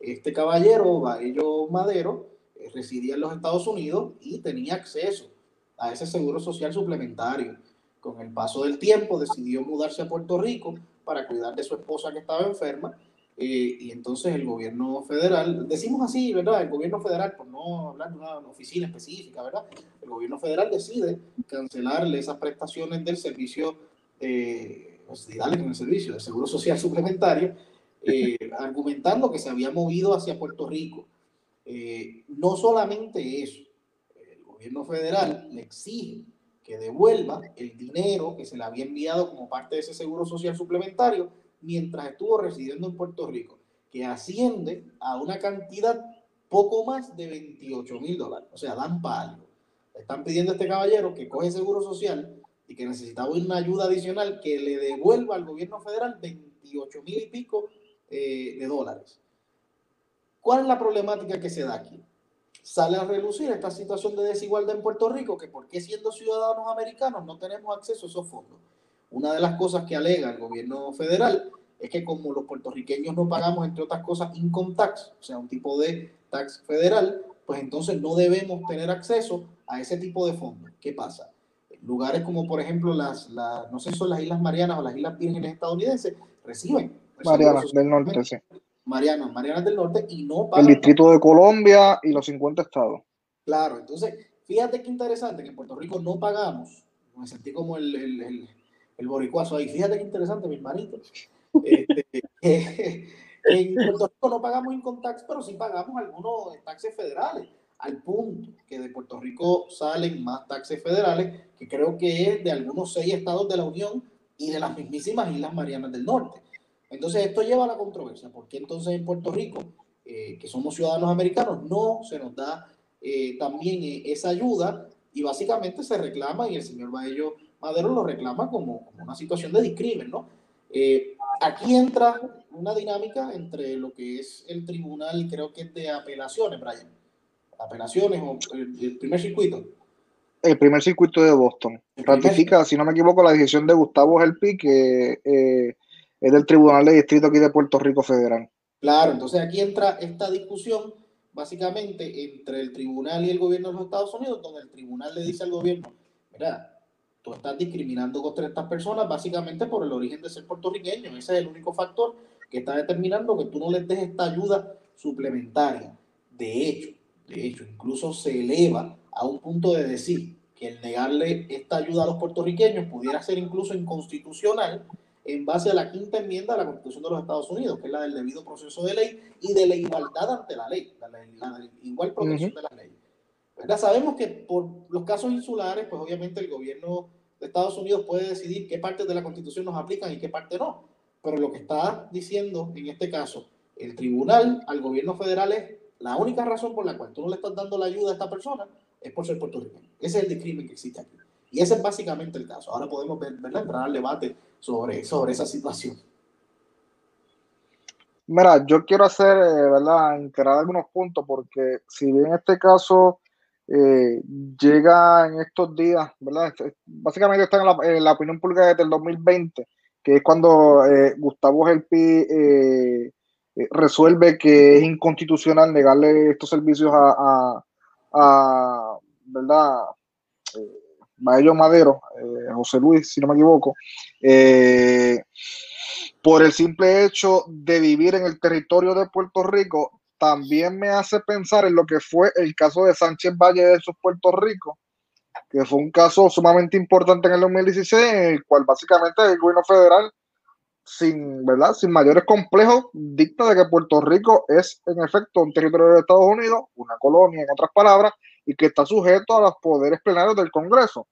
Este caballero, Baello Madero, eh, residía en los Estados Unidos y tenía acceso a ese seguro social suplementario. Con el paso del tiempo decidió mudarse a Puerto Rico para cuidar de su esposa que estaba enferma eh, y entonces el gobierno federal, decimos así, ¿verdad? El gobierno federal, por no hablar de una oficina específica, ¿verdad? El gobierno federal decide cancelarle esas prestaciones del servicio eh, darle con el servicio de seguro social suplementario, eh, *laughs* argumentando que se había movido hacia Puerto Rico. Eh, no solamente eso, el gobierno federal le exige que devuelva el dinero que se le había enviado como parte de ese seguro social suplementario mientras estuvo residiendo en Puerto Rico, que asciende a una cantidad poco más de 28 mil dólares. O sea, dan para algo. están pidiendo a este caballero que coge seguro social y que necesitaba una ayuda adicional que le devuelva al gobierno federal 28 mil y pico eh, de dólares. ¿Cuál es la problemática que se da aquí? Sale a relucir esta situación de desigualdad en Puerto Rico, que porque siendo ciudadanos americanos no tenemos acceso a esos fondos. Una de las cosas que alega el gobierno federal es que como los puertorriqueños no pagamos, entre otras cosas, income tax, o sea, un tipo de tax federal, pues entonces no debemos tener acceso a ese tipo de fondos. ¿Qué pasa? Lugares como por ejemplo las, las, no sé si son las Islas Marianas o las Islas Vírgenes estadounidenses, reciben. Marianas del Norte, sí. Marianas, Marianas del Norte y no pagan. El Distrito de Colombia y los 50 estados. Claro, entonces, fíjate qué interesante que en Puerto Rico no pagamos. Me sentí como el, el, el, el boricuazo ahí. Fíjate qué interesante, mi hermanito. Este, *laughs* *laughs* en Puerto Rico no pagamos income tax, pero sí pagamos algunos taxes federales al punto que de Puerto Rico salen más taxes federales, que creo que es de algunos seis estados de la Unión y de las mismísimas Islas Marianas del Norte. Entonces esto lleva a la controversia. ¿Por qué entonces en Puerto Rico, eh, que somos ciudadanos americanos, no se nos da eh, también eh, esa ayuda? Y básicamente se reclama, y el señor Baello Madero lo reclama como, como una situación de discrimen, ¿no? aquí entra una dinámica entre lo que es el tribunal, creo que es de apelaciones, Brian. Apelaciones o el primer circuito el primer circuito de Boston. Ratifica, si no me equivoco, la decisión de Gustavo Gelpi, que eh, es del Tribunal de Distrito aquí de Puerto Rico Federal. Claro, entonces aquí entra esta discusión básicamente entre el tribunal y el gobierno de los Estados Unidos, donde el tribunal le dice al gobierno, mira, tú estás discriminando contra estas personas básicamente por el origen de ser puertorriqueño. Ese es el único factor que está determinando que tú no les des esta ayuda suplementaria. De hecho, de hecho, incluso se eleva a un punto de decir que el negarle esta ayuda a los puertorriqueños pudiera ser incluso inconstitucional en base a la quinta enmienda de la Constitución de los Estados Unidos, que es la del debido proceso de ley y de la igualdad ante la ley, la, igual protección de la ley. Sabemos que por los casos insulares, pues obviamente el gobierno de Estados Unidos puede decidir qué partes de la Constitución nos aplican y qué parte no. Pero lo que está diciendo en este caso el tribunal al gobierno federal es la única razón por la cual tú no le estás dando la ayuda a esta persona es por ser puertorriqueño. Ese es el discrimen que existe aquí. Y ese es básicamente el caso. Ahora podemos ver, ¿verdad? entrar al debate sobre, sobre esa situación. Mira, yo quiero hacer, eh, ¿verdad?, enterar algunos puntos, porque si bien este caso eh, llega en estos días, ¿verdad? Básicamente está en la, opinión pública desde el 2020, que es cuando eh, Gustavo Gelpi resuelve que es inconstitucional negarle estos servicios a a, ¿verdad? Eh, Madero, eh, José Luis, si no me equivoco, eh, por el simple hecho de vivir en el territorio de Puerto Rico, también me hace pensar en lo que fue el caso de Sánchez Valle de su Puerto Rico, que fue un caso sumamente importante en el 2016, en el cual básicamente el gobierno federal sin, ¿verdad? sin mayores complejos, dicta de que Puerto Rico es en efecto un territorio de Estados Unidos, una colonia en otras palabras, y que está sujeto a los poderes plenarios del Congreso.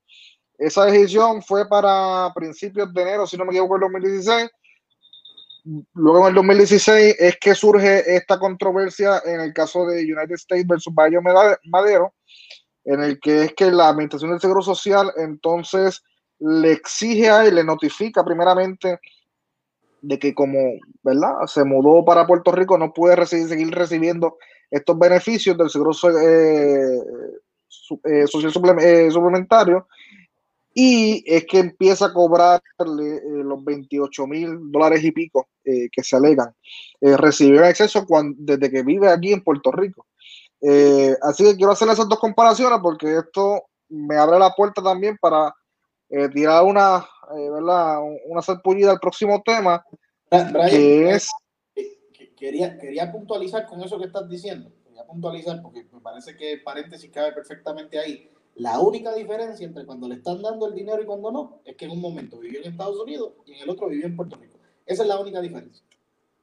Esa decisión fue para principios de enero, si no me equivoco, el 2016. Luego en el 2016 es que surge esta controversia en el caso de United States versus Bayo Madero, en el que es que la Administración del Seguro Social entonces le exige a él, le notifica primeramente de que como, ¿verdad? Se mudó para Puerto Rico, no puede seguir recibiendo estos beneficios del seguro eh, eh, social eh, suplementario y es que empieza a cobrarle los 28 mil dólares y pico que se alegan. recibió en exceso cuando, desde que vive aquí en Puerto Rico. así que quiero hacer esas dos comparaciones porque esto me abre la puerta también para tirar una eh, ¿verdad? una sarpullida al próximo tema, que es... Quería, quería puntualizar con eso que estás diciendo, quería puntualizar porque me parece que el paréntesis cabe perfectamente ahí. La única diferencia entre cuando le están dando el dinero y cuando no, es que en un momento vivió en Estados Unidos y en el otro vivió en Puerto Rico. Esa es la única diferencia.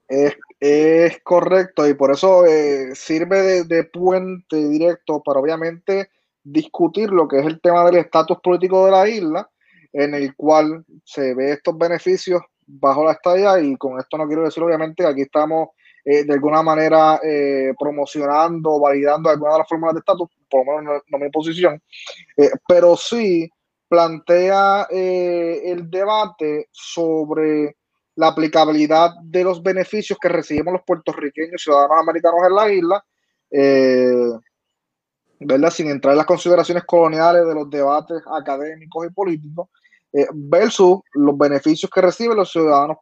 Es, es correcto y por eso eh, sirve de, de, puente directo para obviamente discutir lo que es el tema del estatus político de la isla en el cual se ve estos beneficios bajo la estadía y con esto no quiero decir obviamente aquí estamos eh, de alguna manera eh, promocionando, validando alguna de las fórmulas de estatus, por lo menos no, mi posición, eh, pero sí plantea el debate sobre la aplicabilidad de los beneficios que recibimos los puertorriqueños ciudadanos americanos en la isla, ¿verdad? sin entrar en las consideraciones coloniales de los debates académicos y políticos, eh, versus los beneficios que reciben los ciudadanos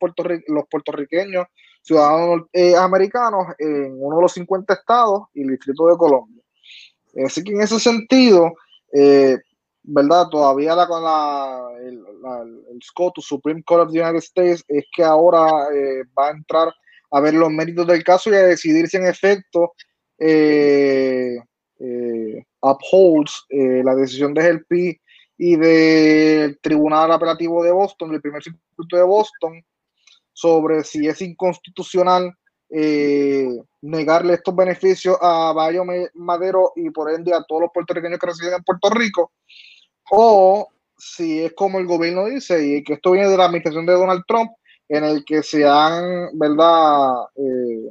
los puertorriqueños, ciudadanos eh, americanos en uno de los 50 estados y el Distrito de Colombia. Así que en ese sentido, eh, ¿verdad? Todavía la, la, el, el SCOTUS, Supreme Court of the United States, es que ahora va a entrar a ver los méritos del caso y a decidir si en efecto upholds la decisión de GELPI y del Tribunal Apelativo de Boston, del primer circuito de Boston, sobre si es inconstitucional eh, negarle estos beneficios a Bayo Madero y por ende a todos los puertorriqueños que residen en Puerto Rico, o si es como el gobierno dice, y que esto viene de la administración de Donald Trump, en el que se han, ¿verdad?, eh,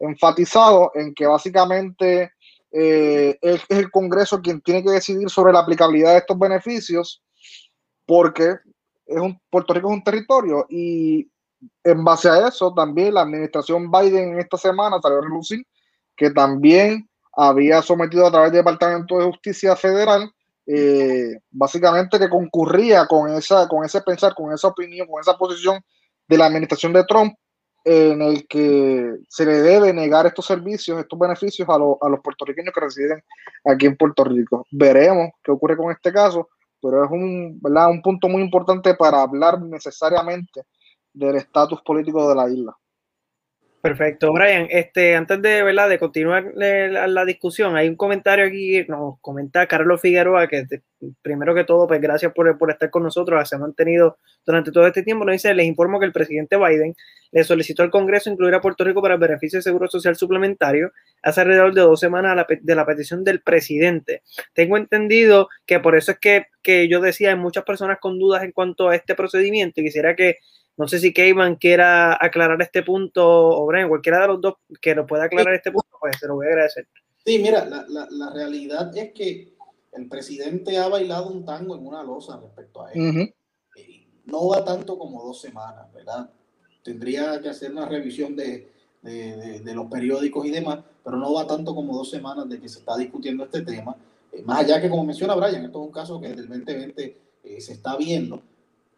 enfatizado en que básicamente eh, es, el Congreso quien tiene que decidir sobre la aplicabilidad de estos beneficios, porque es un, Puerto Rico es un territorio y en base a eso también la administración Biden en esta semana salió a relucir que también había sometido a través del Departamento de Justicia Federal eh, básicamente que concurría con esa con ese pensar, con esa opinión, con esa posición de la administración de Trump en el que se le debe negar estos servicios, estos beneficios a, a los puertorriqueños que residen aquí en Puerto Rico. Veremos qué ocurre con este caso, pero es un, ¿verdad? un punto muy importante para hablar necesariamente del estatus político de la isla. Perfecto, Brian. Este, antes de, ¿verdad? de continuar la, discusión, hay un comentario aquí, nos comenta Carlos Figueroa, que primero que todo, pues gracias por, por, estar con nosotros, se ha mantenido durante todo este tiempo. Nos dice, les informo que el presidente Biden le solicitó al Congreso incluir a Puerto Rico para el beneficio de seguro social suplementario hace alrededor de dos semanas de la petición del presidente. Tengo entendido que por eso es que, que yo decía, hay muchas personas con dudas en cuanto a este procedimiento y quisiera que no sé si Keyman quiera aclarar este punto o Brian, cualquiera de los dos que nos pueda aclarar este punto, pues se lo voy a agradecer. Sí, mira, la, la, la, realidad es que el presidente ha bailado un tango en una losa respecto a él. No va tanto como dos semanas, ¿verdad? Tendría que hacer una revisión de, de, de, los periódicos y demás, pero no va tanto como dos semanas de que se está discutiendo este tema. Eh, más allá que, como menciona Brian, esto es un caso que desde el 2020 eh, se está viendo,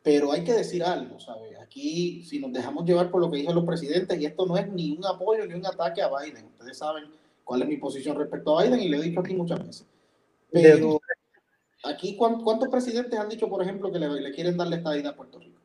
pero hay que decir algo, ¿sabes? Aquí, si nos dejamos llevar por lo que dicen los presidentes, y esto no es ni un apoyo ni un ataque a Biden, ustedes saben cuál es mi posición respecto a Biden y lo he dicho aquí muchas veces. Pero aquí, ¿cuántos presidentes han dicho, por ejemplo, que le, quieren darle esta estadía a Puerto Rico?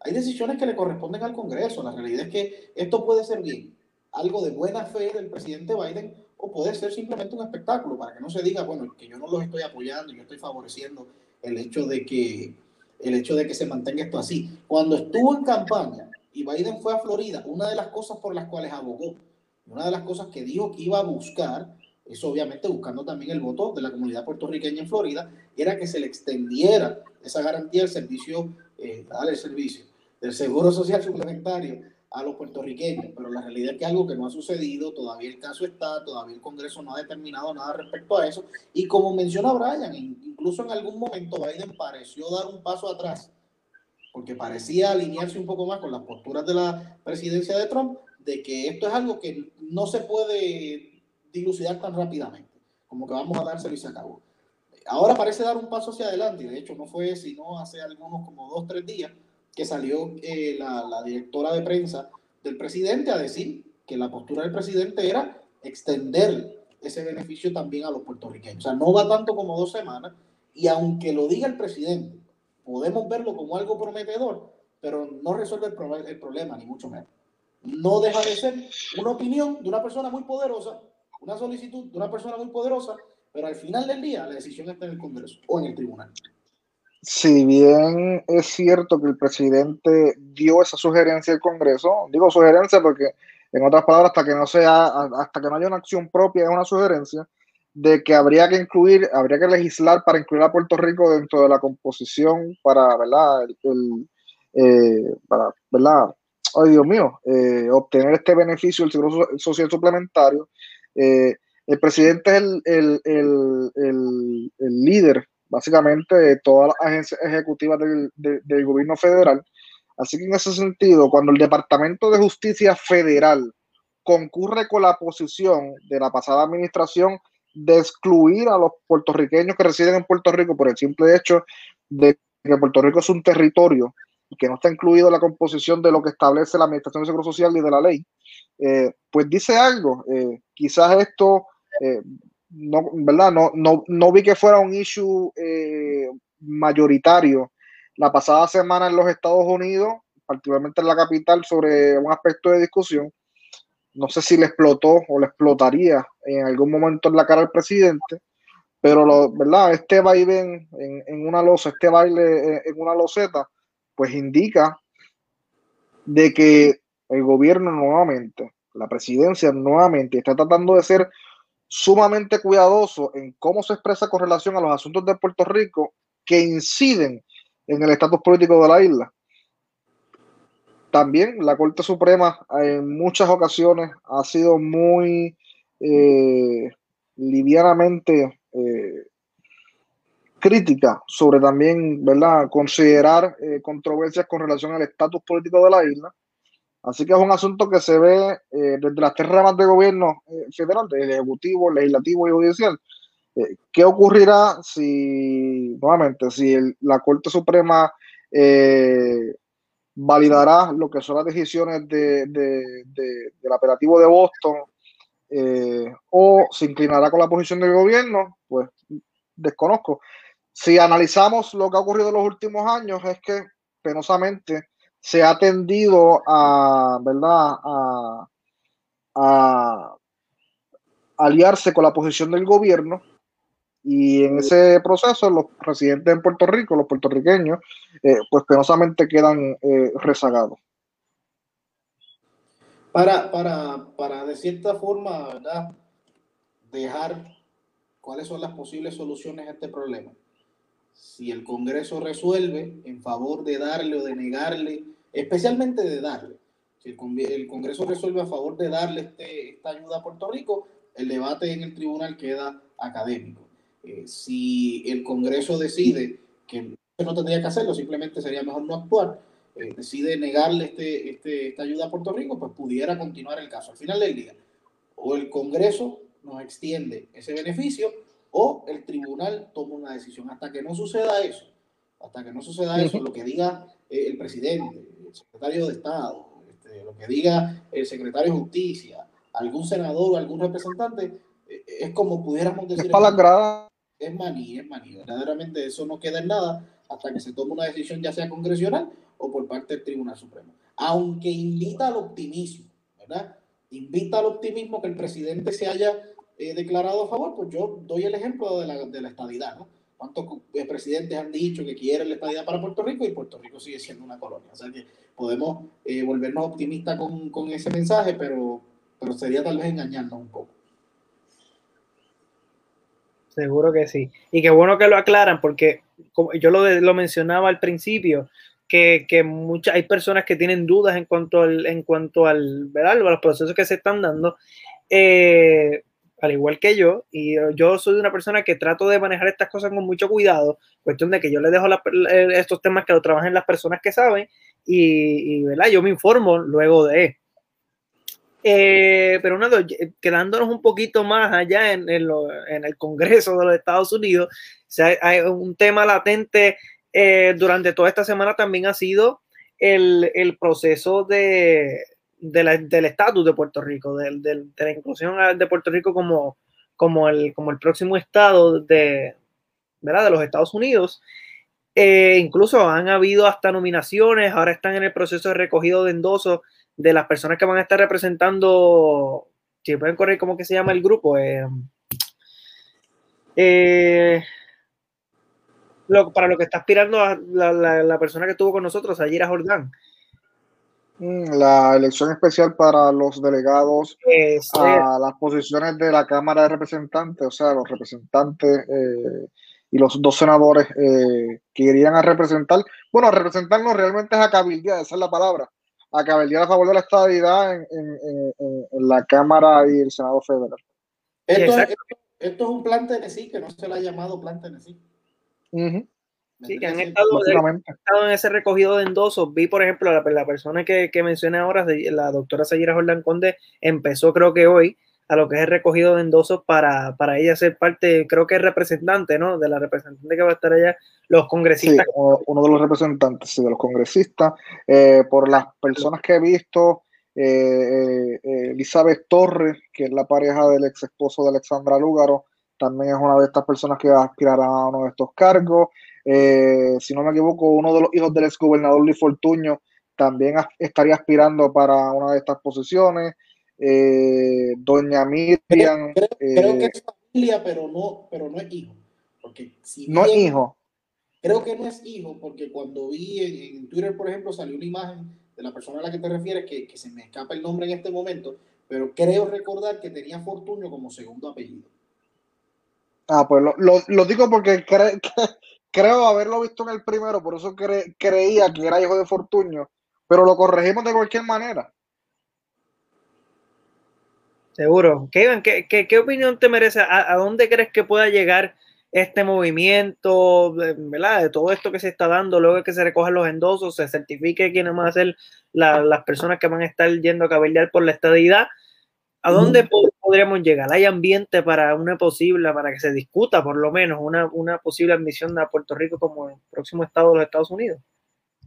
Hay decisiones que le corresponden al Congreso. La realidad es que esto puede ser bien algo de buena fe del presidente Biden o puede ser simplemente un espectáculo para que no se diga, bueno, que yo no los estoy apoyando, yo estoy favoreciendo el hecho de que el hecho de que se mantenga esto así. Cuando estuvo en campaña y Biden fue a Florida, una de las cosas por las cuales abogó, una de las cosas que dijo que iba a buscar, eso obviamente buscando también el voto de la comunidad puertorriqueña en Florida, era que se le extendiera esa garantía del servicio, eh, el servicio, del seguro social suplementario a los puertorriqueños, pero la realidad es que algo que no ha sucedido, todavía el caso está, todavía el Congreso no ha determinado nada respecto a eso, y como menciona Brian, incluso en algún momento Biden pareció dar un paso atrás, porque parecía alinearse un poco más con las posturas de la presidencia de Trump, de que esto es algo que no se puede dilucidar tan rápidamente, como que vamos a dárselo y se acabó. Ahora parece dar un paso hacia adelante, y de hecho no fue sino hace algunos como dos, tres días, que salió eh, la, directora de prensa del presidente a decir que la postura del presidente era extender ese beneficio también a los puertorriqueños. O sea, no va tanto como dos semanas, y aunque lo diga el presidente, podemos verlo como algo prometedor, pero no resuelve el, el problema, ni mucho menos. No deja de ser una opinión de una persona muy poderosa, una solicitud de una persona muy poderosa, pero al final del día la decisión está en el Congreso o en el tribunal si bien es cierto que el presidente dio esa sugerencia al Congreso, digo sugerencia porque en otras palabras, hasta que no sea, hasta que no haya una acción propia, es una sugerencia de que habría que incluir, habría que legislar para incluir a Puerto Rico dentro de la composición para, ¿verdad? El, eh, para, ¿verdad? Ay, Dios mío, eh, obtener este beneficio del seguro social suplementario. Eh, el presidente es el, el, líder básicamente todas las agencias ejecutivas del, del gobierno federal. Así que en ese sentido, cuando el Departamento de Justicia Federal concurre con la posición de la pasada administración de excluir a los puertorriqueños que residen en Puerto Rico por el simple hecho de que Puerto Rico es un territorio y que no está incluido en la composición de lo que establece la Administración de Seguro Social y de la ley, eh, pues dice algo. Eh, quizás esto eh, no, ¿verdad? No, no, no vi que fuera un issue eh, mayoritario la pasada semana en los Estados Unidos, particularmente en la capital, sobre un aspecto de discusión. No sé si le explotó o le explotaría en algún momento en la cara al presidente, pero lo, ¿verdad? Este baile en, en una losa, este baile en una loseta, pues indica de que el gobierno nuevamente, la presidencia nuevamente está tratando de ser sumamente cuidadoso en cómo se expresa con relación a los asuntos de Puerto Rico que inciden en el estatus político de la isla. también la Corte Suprema en muchas ocasiones ha sido muy eh, livianamente eh, crítica sobre también, ¿verdad?, considerar eh, controversias con relación al estatus político de la isla. Así que es un asunto que se ve desde las tres ramas de gobierno federal, el ejecutivo, legislativo y judicial. ¿Qué ocurrirá si, nuevamente, si la Corte Suprema validará lo que son las decisiones de, del operativo de Boston eh, o se inclinará con la posición del gobierno, pues desconozco. Si analizamos lo que ha ocurrido en los últimos años, es que penosamente se ha tendido a, ¿verdad? a, a aliarse con la posición del gobierno y en ese proceso, los residentes en Puerto Rico, los puertorriqueños, eh, pues penosamente quedan eh, rezagados. Para, para, para, de cierta forma, ¿verdad? Dejar cuáles son las posibles soluciones a este problema. Si el Congreso resuelve en favor de darle o de negarle, especialmente de darle, si el, Congreso resuelve a favor de darle este, esta ayuda a Puerto Rico, el debate en el tribunal queda académico eh, si el Congreso decide que no tendría que hacerlo, simplemente sería mejor no actuar, eh, decide negarle este, este, esta ayuda a Puerto Rico, pues pudiera continuar el caso. Al final del día, o el Congreso nos extiende ese beneficio o el tribunal toma una decisión. Hasta que no suceda eso, hasta que no suceda eso, lo que diga eh, el presidente, el secretario de Estado, este, lo que diga el secretario de Justicia, algún senador o algún representante, es como pudiéramos decir es maní, es maní. Verdaderamente eso no queda en nada hasta que se tome una decisión ya sea congresional o por parte del Tribunal Supremo. Aunque invita al optimismo, ¿verdad? Invita al optimismo que el presidente se haya eh, declarado a favor, pues yo doy el ejemplo de la, de la estadidad, ¿no? ¿Cuántos eh, presidentes han dicho que quieren la estadidad para Puerto Rico y Puerto Rico sigue siendo una colonia? O sea que podemos eh, volvernos optimistas con, con, ese mensaje, pero, pero sería tal vez engañarnos un poco. Seguro que sí. Y qué bueno que lo aclaran, porque como yo lo, lo mencionaba al principio, que, que muchas, hay personas que tienen dudas en cuanto al, en cuanto al, ¿verdad? los procesos que se están dando, eh, al igual que yo, y yo soy una persona que trato de manejar estas cosas con mucho cuidado, cuestión de que yo le dejo estos temas que lo trabajen las personas que saben, y, ¿verdad? yo me informo luego de eh, pero una, quedándonos un poquito más allá en, el Congreso de los Estados Unidos, hay un tema latente eh, durante toda esta semana también ha sido el, proceso de, del estatus de Puerto Rico, de, la inclusión de Puerto Rico como, como, el, como el próximo estado de, ¿verdad? de los Estados Unidos. Eh, incluso han habido hasta nominaciones, ahora están en el proceso de recogido de endosos de las personas que van a estar representando, si pueden correr, ¿cómo que se llama el grupo? Eh, eh, para lo que está aspirando la, persona que estuvo con nosotros, Ayira Jordán. Mm, la elección especial para los delegados a las posiciones de la Cámara de Representantes, o sea, los representantes eh, y los dos senadores que irían a representar, bueno, a representarnos realmente es a cabildear, esa es la palabra, a cabildear a favor de la estabilidad en, en, en, la Cámara y el Senado Federal. Esto, es, esto, es un plan Tennessee que no se le ha llamado plan Tennessee. Sí, que han estado, estado, en ese recogido de endosos. Vi, por ejemplo, la, la persona que, que mencioné ahora, la doctora Sayira Jordán Conde, empezó creo que hoy a lo que es el recogido de endosos para, para ella ser parte, creo que es representante, ¿no? De la representante que va a estar allá, los congresistas. Sí, uno de los representantes, sí, de los congresistas. Eh, por las personas que he visto, eh, eh, Elizabeth Torres, que es la pareja del ex esposo de Alexandra Lúgaro, también es una de estas personas que va a aspirar a uno de estos cargos. Si no me equivoco, uno de los hijos del ex gobernador Luis Fortuño también estaría aspirando para una de estas posiciones eh, doña Miriam. Creo, que eh, es familia, pero no, pero no es hijo. Porque si no es hijo. Creo que no es hijo, porque cuando vi en, Twitter, por ejemplo, salió una imagen de la persona a la que te refieres, que, que se me escapa el nombre en este momento, pero creo recordar que tenía Fortunio como segundo apellido. Ah, pues lo, lo, digo porque *laughs* creo haberlo visto en el primero, por eso creía que era hijo de Fortunio pero lo corregimos de cualquier manera. Seguro. Kevin, ¿qué, qué, opinión te merece? ¿A, dónde crees que pueda llegar este movimiento, ¿verdad? De todo esto que se está dando, luego que se recojan los endosos, se certifique quiénes van a ser las personas que van a estar yendo a cabildear por la estadidad? ¿A dónde podríamos llegar? ¿Hay ambiente para una posible, para que se discuta por lo menos una, una posible admisión a Puerto Rico como el próximo estado de los Estados Unidos?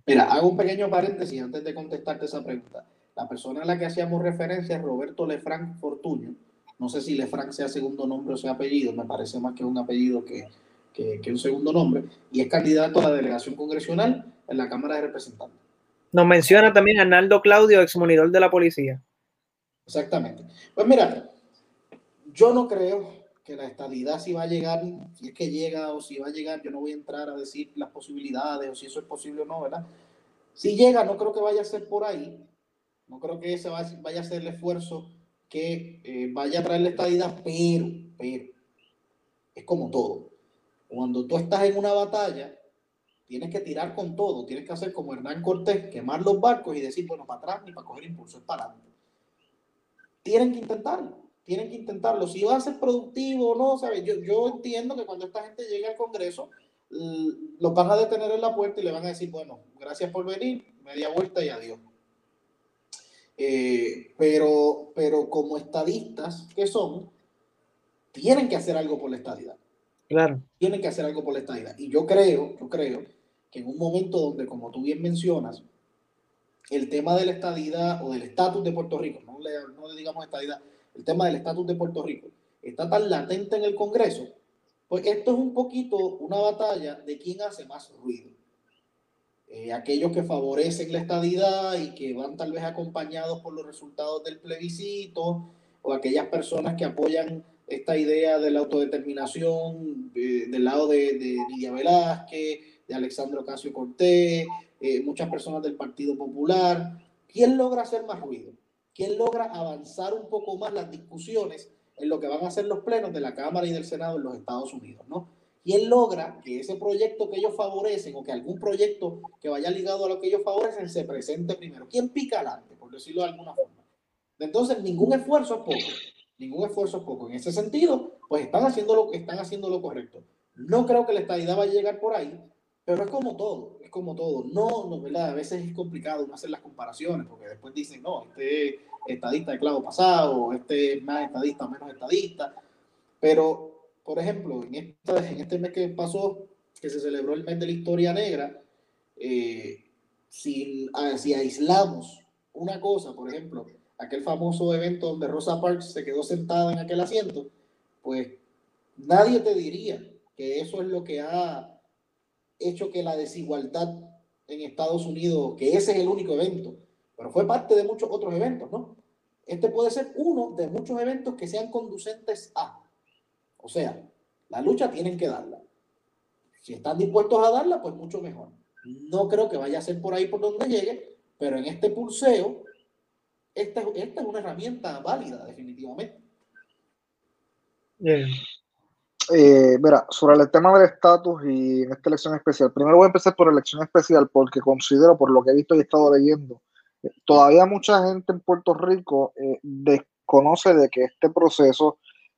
Mira, hago un pequeño paréntesis antes de contestarte esa pregunta. La persona a la que hacíamos referencia es Roberto Lefranc Fortuño. No sé si Lefranc sea segundo nombre o sea apellido, me parece más que un apellido que, que, un segundo nombre, y es candidato a la delegación congresional en la Cámara de Representantes. Nos menciona también Arnaldo Claudio, exmonidor de la policía. Exactamente. Pues mira, yo no creo que la estabilidad si va a llegar, si es que llega o si va a llegar, yo no voy a entrar a decir las posibilidades o si eso es posible o no, ¿verdad? Si llega, no creo que vaya a ser por ahí, no creo que ese vaya a ser el esfuerzo que eh, vaya a traer la estabilidad, pero, pero, es como todo. Cuando tú estás en una batalla, tienes que tirar con todo, tienes que hacer como Hernán Cortés, quemar los barcos y decir, bueno, para atrás ni para coger impulso, es para adelante. Tienen que intentarlo, tienen que intentarlo. Si va a ser productivo o no, ¿sabes? Yo, yo entiendo que cuando esta gente llegue al Congreso, los van a detener en la puerta y le van a decir, bueno, gracias por venir, media vuelta y adiós. Eh, pero, pero como estadistas que son, tienen que hacer algo por la estadidad. Claro. Tienen que hacer algo por la estadidad. Y yo creo, yo creo que en un momento donde, como tú bien mencionas, el tema de la estadidad o del estatus de Puerto Rico, no le, no le digamos estadidad, el tema del estatus de Puerto Rico está tan latente en el Congreso, pues esto es un poquito una batalla de quién hace más ruido. Eh, aquellos que favorecen la estadidad y que van tal vez acompañados por los resultados del plebiscito, o aquellas personas que apoyan esta idea de la autodeterminación eh, del lado de, de Lidia Velázquez, de Alexandro Ocasio Cortés, eh, muchas personas del Partido Popular. ¿Quién logra hacer más ruido? ¿Quién logra avanzar un poco más las discusiones en lo que van a ser los plenos de la Cámara y del Senado en los Estados Unidos? ¿no? ¿Quién logra que ese proyecto que ellos favorecen o que algún proyecto que vaya ligado a lo que ellos favorecen se presente primero? ¿Quién pica adelante, por decirlo de alguna forma? Entonces, ningún esfuerzo es poco. Ningún esfuerzo es poco. En ese sentido, pues están haciendo lo, están haciendo lo correcto. No creo que la estadidad vaya a llegar por ahí, pero es como todo, es como todo. No, no, ¿verdad? A veces es complicado hacer las comparaciones, porque después dicen, no, este estadista de clavo pasado, este es más estadista, menos estadista. Pero por ejemplo, en, en este mes que pasó, que se celebró el mes de la historia negra, eh, si, si aislamos una cosa, por ejemplo, aquel famoso evento donde Rosa Parks se quedó sentada en aquel asiento, pues nadie te diría que eso es lo que ha hecho que la desigualdad en Estados Unidos, que ese es el único evento, pero fue parte de muchos otros eventos, ¿no? Este puede ser uno de muchos eventos que sean conducentes a o sea, la lucha tienen que darla. Si están dispuestos a darla, pues mucho mejor. No creo que vaya a ser por ahí por donde llegue, pero en este pulseo, esta, esta es una herramienta válida, definitivamente. Eh, mira, sobre el tema del estatus y en esta elección especial, primero voy a empezar por elección especial porque considero, por lo que he visto y he estado leyendo, eh, todavía mucha gente en Puerto Rico eh, desconoce de que este proceso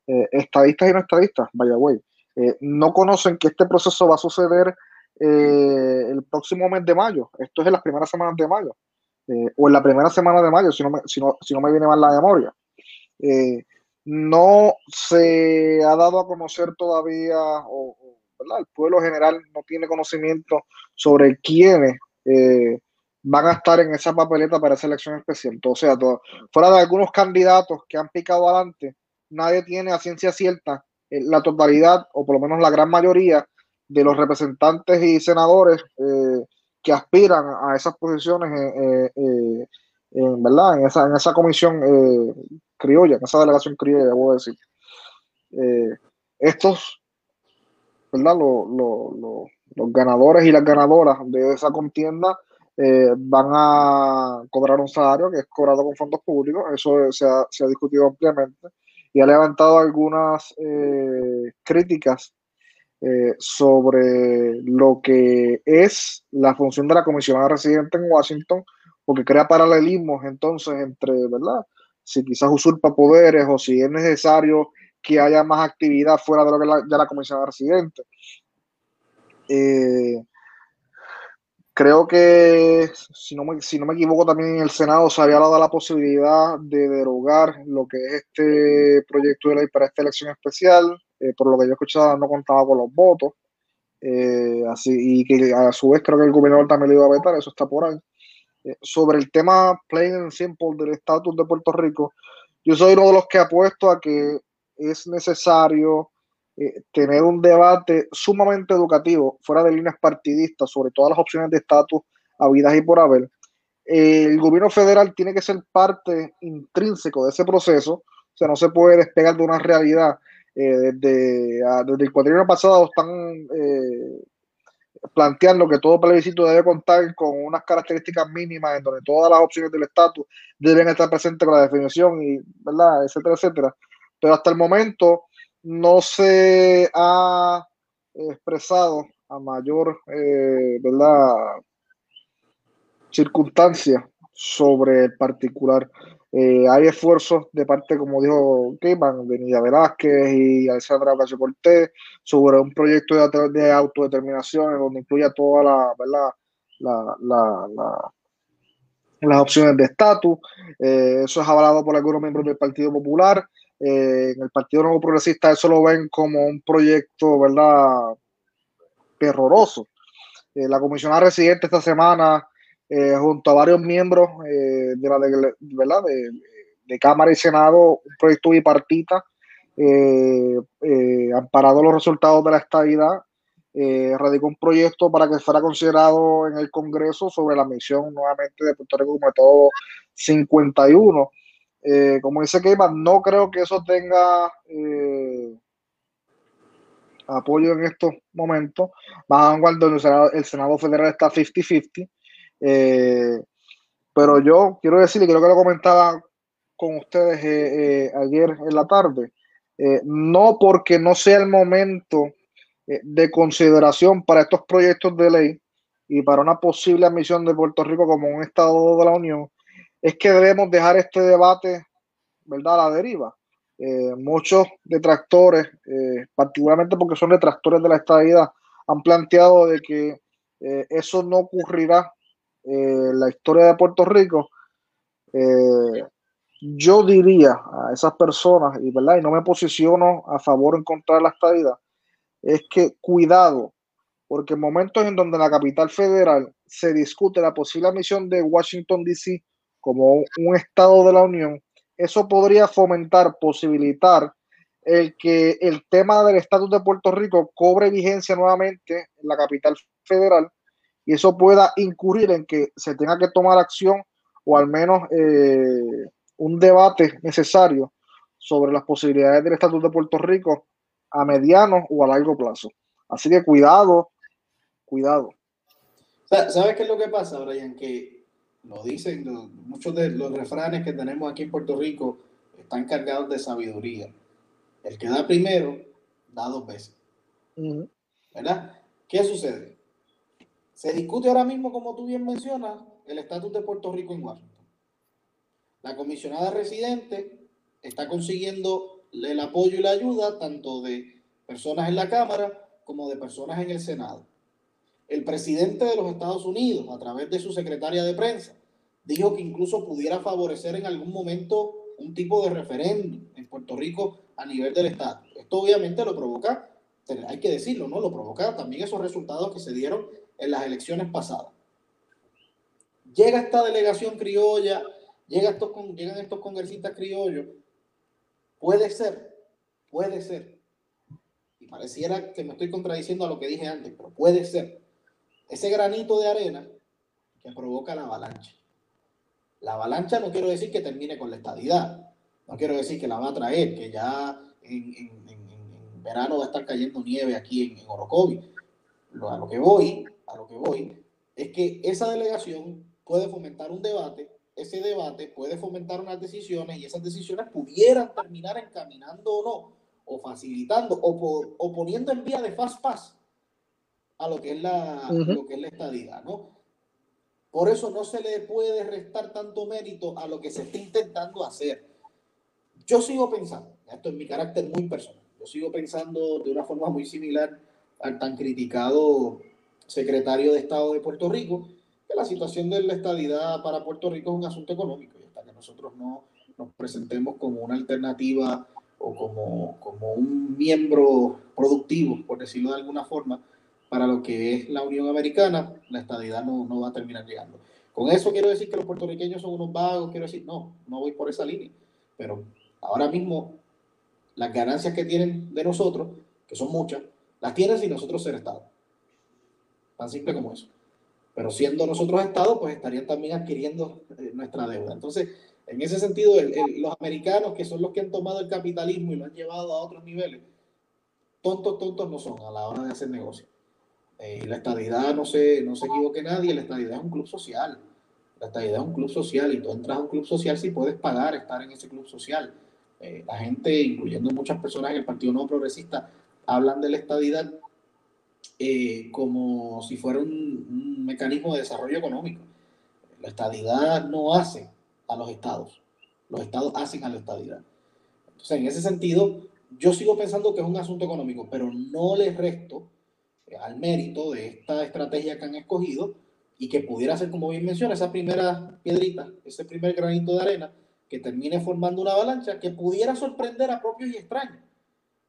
eh, estadistas y no estadistas, vaya güey, eh, no conocen que este proceso va a suceder eh, el próximo mes de mayo. Esto es en las primeras semanas de mayo, o en la primera semana de mayo, si no me, si no, si no me viene mal la memoria. No se ha dado a conocer todavía, o, el pueblo general no tiene conocimiento sobre quiénes van a estar en esa papeleta para esa elección especial. O sea, fuera de algunos candidatos que han picado adelante, nadie tiene a ciencia cierta eh, la totalidad, o por lo menos la gran mayoría, de los representantes y senadores eh, que aspiran a esas posiciones eh, en, ¿verdad? en, esa, en esa comisión criolla, en esa delegación criolla, voy a decir. estos, ¿verdad? los ganadores y las ganadoras de esa contienda van a cobrar un salario que es cobrado con fondos públicos, eso se ha, se ha discutido ampliamente y ha levantado algunas eh, críticas eh, sobre lo que es la función de la comisionada residente en Washington porque crea paralelismos entonces entre, ¿verdad? Si quizás usurpa poderes o si es necesario que haya más actividad fuera de lo que la, ya la comisión residente. Eh, creo que, si no, me, si no me equivoco, también en el Senado se había dado la posibilidad de derogar lo que es este proyecto de ley para esta elección especial. Eh, por lo que yo he escuchado, no contaba con los votos. Eh, así, y que a su vez creo que el gobernador también le iba a vetar, eso está por ahí. Sobre el tema plain and simple del estatus de Puerto Rico, yo soy uno de los que apuesto a que es necesario eh, tener un debate sumamente educativo, fuera de líneas partidistas, sobre todas las opciones de estatus habidas y por haber. el gobierno federal tiene que ser parte intrínseco de ese proceso, o sea, no se puede despegar de una realidad. Eh, desde, desde, el cuadrino pasado están eh, planteando que todo plebiscito debe contar con unas características mínimas en donde todas las opciones del estatus deben estar presentes con la definición y, ¿verdad? etcétera, etcétera pero hasta el momento no se ha expresado a mayor eh, ¿verdad? circunstancia sobre el particular. Eh, hay esfuerzos de parte, como dijo Keyman, de Nidia Velázquez y Alessandra Ocasio Cortés sobre un proyecto de, de, autodeterminación donde incluya toda la, ¿verdad? La, la, la, las opciones de estatus. Eh, eso es avalado por algunos miembros del Partido Popular. Eh, en el Partido Nuevo Progresista eso lo ven como un proyecto, ¿verdad? Terroroso. La comisionada residente esta semana, eh, junto a varios miembros de la de, ¿verdad? De, Cámara y Senado, un proyecto bipartita, amparado los resultados de la estadidad, radicó un proyecto para que fuera considerado en el Congreso sobre la misión nuevamente de Puerto Rico como método 51 eh, como dice Keyman, no creo que eso tenga eh, apoyo en estos momentos. Más cuando el Senado, el Senado Federal está 50-50. Eh, pero yo quiero decir, y creo que lo comentaba con ustedes ayer en la tarde, no porque no sea el momento de consideración para estos proyectos de ley y para una posible admisión de Puerto Rico como un Estado de la Unión, es que debemos dejar este debate, ¿verdad?, a la deriva. Eh, muchos detractores, eh, particularmente porque son detractores de la estadidad, han planteado de que eh, eso no ocurrirá en la historia de Puerto Rico. yo diría a esas personas, y, ¿verdad? y no me posiciono a favor o en contra de la estadidad, es que cuidado, porque en momentos en donde la capital federal se discute la posible admisión de Washington, D.C., como un Estado de la Unión, eso podría fomentar, posibilitar el que el tema del estatus de Puerto Rico cobre vigencia nuevamente en la capital federal y eso pueda incurrir en que se tenga que tomar acción o al menos eh, un debate necesario sobre las posibilidades del estatus de Puerto Rico a mediano o a largo plazo. Así que cuidado, cuidado. ¿Sabes qué es lo que pasa, Brian? Que lo dicen, muchos de los refranes que tenemos aquí en Puerto Rico están cargados de sabiduría. El que da primero, da dos veces. ¿Verdad? ¿Qué sucede? Se discute ahora mismo, como tú bien mencionas, el estatus de Puerto Rico en Washington. La comisionada residente está consiguiendo el apoyo y la ayuda tanto de personas en la Cámara como de personas en el Senado. El presidente de los Estados Unidos, a través de su secretaria de prensa, dijo que incluso pudiera favorecer en algún momento un tipo de referéndum en Puerto Rico a nivel del Estado. Esto obviamente lo provoca, hay que decirlo, ¿no? Lo provoca también esos resultados que se dieron en las elecciones pasadas. Llega esta delegación criolla, llega estos, llegan estos congresistas criollos. Puede ser, puede ser. Y pareciera que me estoy contradiciendo a lo que dije antes, pero puede ser. Ese granito de arena que provoca la avalancha. La avalancha no quiero decir que termine con la estadidad, no quiero decir que la va a traer, que ya en, verano va a estar cayendo nieve aquí en, en Orocovi. a lo que voy, a lo que voy, es que esa delegación puede fomentar un debate, ese debate puede fomentar unas decisiones y esas decisiones pudieran terminar encaminando o no, o facilitando, o, poniendo en vía de fast pass a lo que es la, lo que es la estadidad, ¿no? Por eso no se le puede restar tanto mérito a lo que se está intentando hacer. Yo sigo pensando, esto es mi carácter muy personal, yo sigo pensando de una forma muy similar al tan criticado secretario de Estado de Puerto Rico, que la situación de la estadidad para Puerto Rico es un asunto económico y hasta que nosotros no nos presentemos como una alternativa o como, como un miembro productivo, por decirlo de alguna forma, para lo que es la Unión Americana, la estadidad no, no va a terminar llegando. Con eso quiero decir que los puertorriqueños son unos vagos, quiero decir, no, no voy por esa línea, pero ahora mismo las ganancias que tienen de nosotros, que son muchas, las tienen sin nosotros ser Estado. Tan simple como eso. Pero siendo nosotros Estado, pues estarían también adquiriendo eh, nuestra deuda. Entonces, en ese sentido, los americanos, que son los que han tomado el capitalismo y lo han llevado a otros niveles, tontos, tontos no son a la hora de hacer negocio. Eh, la estadidad, no se, no se equivoque nadie, la estadidad es un club social. La estadidad es un club social y tú entras a un club social si puedes pagar estar en ese club social. Eh, la gente, incluyendo muchas personas en el Partido No Progresista, hablan de la estadidad eh, como si fuera un, mecanismo de desarrollo económico. La estadidad no hace a los estados, los estados hacen a la estadidad. Entonces, en ese sentido, yo sigo pensando que es un asunto económico, pero no le resto eh, al mérito de esta estrategia que han escogido y que pudiera ser, como bien menciona, esa primera piedrita, ese primer granito de arena que termine formando una avalancha que pudiera sorprender a propios y extraños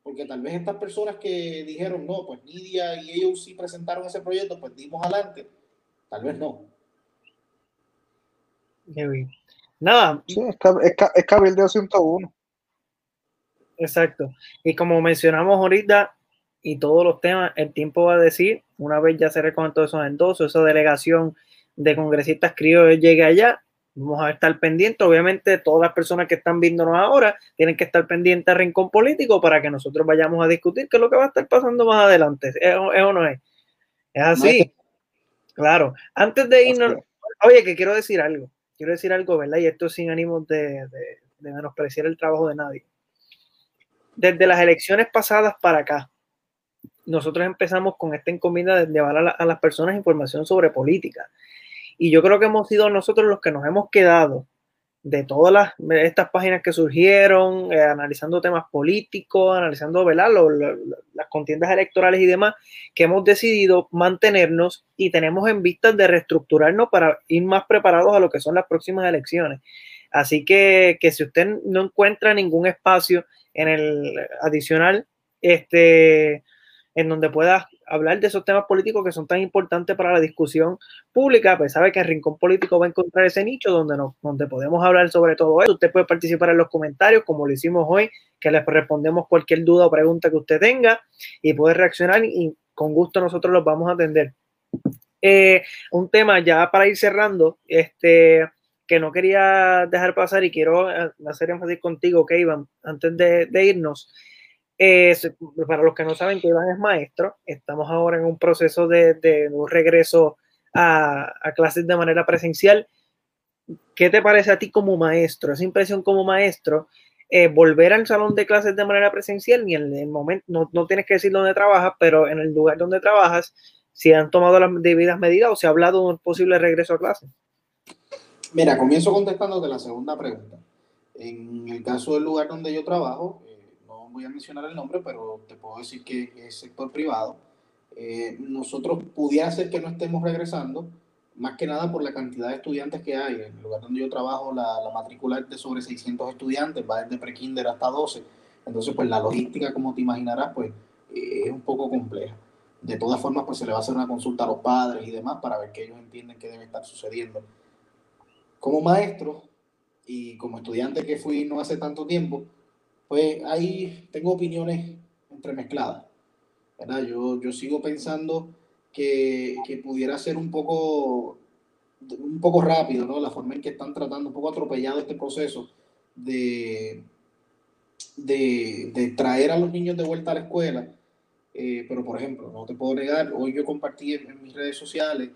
porque tal vez estas personas que dijeron, no, pues Nidia y ellos sí presentaron ese proyecto, pues dimos adelante, tal vez no. Nada. Sí, es, es Cabildo 101. Exacto. Y como mencionamos ahorita, y todos los temas, el tiempo va a decir, una vez ya se recogen todos esos endosos, esa delegación de congresistas criollos llegue allá, Vamos a estar pendientes. Obviamente, todas las personas que están viéndonos ahora tienen que estar pendientes al rincón político para que nosotros vayamos a discutir qué es lo que va a estar pasando más adelante. ¿Es, o no es? Es así. Claro. Antes de irnos, oye, que quiero decir algo. Quiero decir algo, ¿verdad? Y esto sin ánimo de, de, menospreciar el trabajo de nadie. Desde las elecciones pasadas para acá, nosotros empezamos con esta encomienda de llevar a las personas información sobre política y yo creo que hemos sido nosotros los que nos hemos quedado de todas las, estas páginas que surgieron, eh, analizando temas políticos, analizando las contiendas electorales y demás, que hemos decidido mantenernos y tenemos en vista de reestructurarnos para ir más preparados a lo que son las próximas elecciones. Así que, que si usted no encuentra ningún espacio en el adicional, este, en donde pueda hablar de esos temas políticos que son tan importantes para la discusión pública, pues sabe que el Rincón Político va a encontrar ese nicho donde, nos, donde podemos hablar sobre todo eso. Usted puede participar en los comentarios, como lo hicimos hoy, que les respondemos cualquier duda o pregunta que usted tenga y puede reaccionar y con gusto nosotros los vamos a atender. Eh, un tema ya para ir cerrando, este, que no quería dejar pasar y quiero eh, hacer énfasis contigo, que antes de irnos para los que no saben que Iván es maestro, estamos ahora en un proceso de, un regreso a, clases de manera presencial. ¿Qué te parece a ti como maestro? Esa impresión como maestro, eh, volver al salón de clases de manera presencial, ni en el momento, no, no, tienes que decir dónde trabajas, pero en el lugar donde trabajas, si han tomado las debidas medidas o se ha hablado de un posible regreso a clases. Mira, comienzo contestando de la segunda pregunta. En el caso del lugar donde yo trabajo, voy a mencionar el nombre, pero te puedo decir que es sector privado. Eh, nosotros pudiera ser que no estemos regresando, más que nada por la cantidad de estudiantes que hay. En el lugar donde yo trabajo, la, la matrícula es de sobre 600 estudiantes, va desde prekinder hasta 12. Entonces, pues la logística, como te imaginarás, pues eh, es un poco compleja. De todas formas, pues se le va a hacer una consulta a los padres y demás para ver que ellos entienden qué debe estar sucediendo. Como maestro y como estudiante que fui no hace tanto tiempo, pues ahí tengo opiniones entremezcladas. ¿verdad? Yo, yo sigo pensando que, que, pudiera ser un poco, un poco rápido, ¿no? La forma en que están tratando, un poco atropellado este proceso de, de, de traer a los niños de vuelta a la escuela. Eh, pero, por ejemplo, no te puedo negar, hoy yo compartí en, mis redes sociales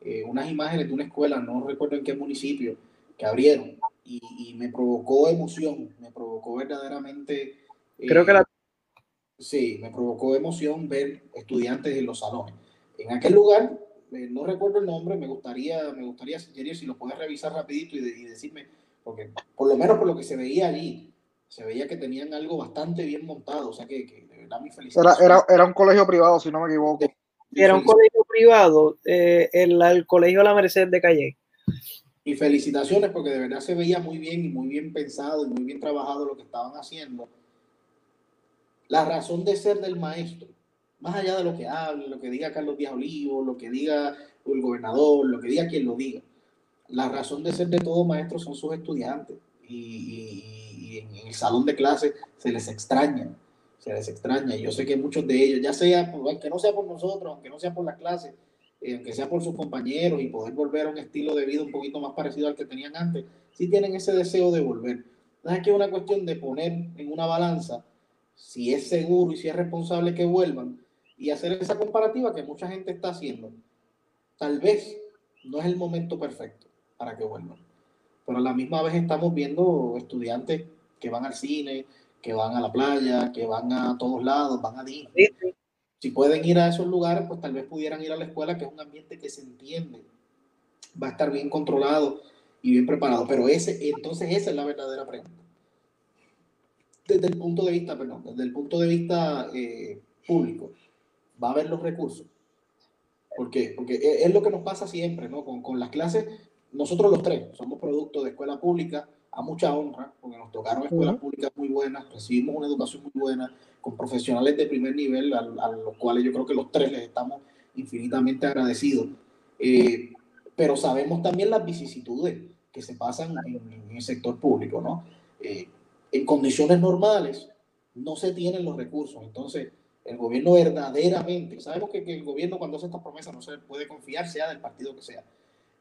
eh, unas imágenes de una escuela, no recuerdo en qué municipio, que abrieron y, me provocó emoción, me provocó verdaderamente... Creo que la... Sí, me provocó emoción ver estudiantes en los salones. En aquel lugar eh, no recuerdo el nombre, me gustaría, me gustaría, si lo puedes revisar rapidito y, y, decirme, porque por lo menos por lo que se veía allí, se veía que tenían algo bastante bien montado, o sea que, que de verdad mi felicidad. Era, era, era, un colegio privado, si no me equivoco. Era un colegio privado, eh, el, el, colegio La Merced de Calle. Y felicitaciones porque de verdad se veía muy bien y muy bien pensado y muy bien trabajado lo que estaban haciendo. La razón de ser del maestro más allá de lo que hable, lo que diga Carlos Díaz Olivo, lo que diga el gobernador, lo que diga quien lo diga, la razón de ser de todo maestro son sus estudiantes y, en el salón de clase se les extraña, se les extraña. Y yo sé que muchos de ellos, ya sea, aunque no sea por nosotros, aunque no sea por la clase, eh, aunque sea por sus compañeros y poder volver a un estilo de vida un poquito más parecido al que tenían antes, sí tienen ese deseo de volver. Es que es una cuestión de poner en una balanza si es seguro y si es responsable que vuelvan y hacer esa comparativa que mucha gente está haciendo. Tal vez no es el momento perfecto para que vuelvan, pero a la misma vez estamos viendo estudiantes que van al cine, que van a la playa, que van a todos lados, van a Disney. Si pueden ir a esos lugares, pues tal vez pudieran ir a la escuela, que es un ambiente que se entiende, va a estar bien controlado y bien preparado. Pero ese, entonces esa es la verdadera pregunta. Desde el punto de vista, perdón, desde el punto de vista eh, público, va a haber los recursos. ¿Por qué? Porque e, es lo que nos pasa siempre, ¿no? Con, con las clases, nosotros los tres somos producto de escuela pública a mucha honra, porque nos tocaron escuelas públicas muy buenas, recibimos una educación muy buena, con profesionales de primer nivel, a, los cuales yo creo que los tres les estamos infinitamente agradecidos. Eh, pero sabemos también las vicisitudes que se pasan en, el sector público, ¿no? Eh, en condiciones normales no se tienen los recursos, entonces el gobierno verdaderamente, sabemos que, el gobierno cuando hace estas promesas no se puede confiar, sea del partido que sea,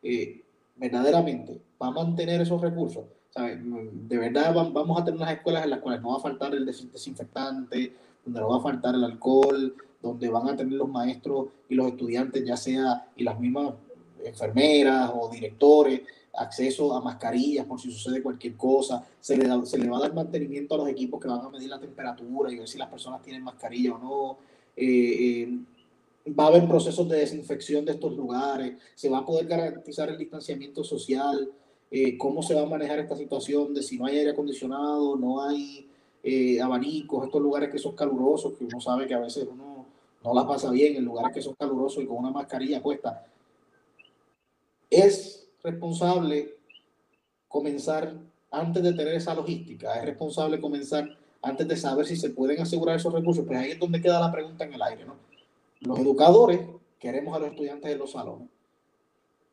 eh, verdaderamente va a mantener esos recursos. De verdad vamos a tener unas escuelas en las cuales no va a faltar el desinfectante, donde no va a faltar el alcohol, donde van a tener los maestros y los estudiantes, ya sea, y las mismas enfermeras o directores, acceso a mascarillas por si sucede cualquier cosa, se le, se le va a dar mantenimiento a los equipos que van a medir la temperatura y ver si las personas tienen mascarilla o no. Eh, eh, va a haber procesos de desinfección de estos lugares, se va a poder garantizar el distanciamiento social, eh, cómo se va a manejar esta situación de si no hay aire acondicionado, no hay abanicos, estos lugares que son calurosos, que uno sabe que a veces uno no la pasa bien en lugares que son calurosos y con una mascarilla puesta. Es responsable comenzar antes de tener esa logística, es responsable comenzar antes de saber si se pueden asegurar esos recursos, pues ahí es donde queda la pregunta en el aire, ¿no? Los educadores queremos a los estudiantes de los salones,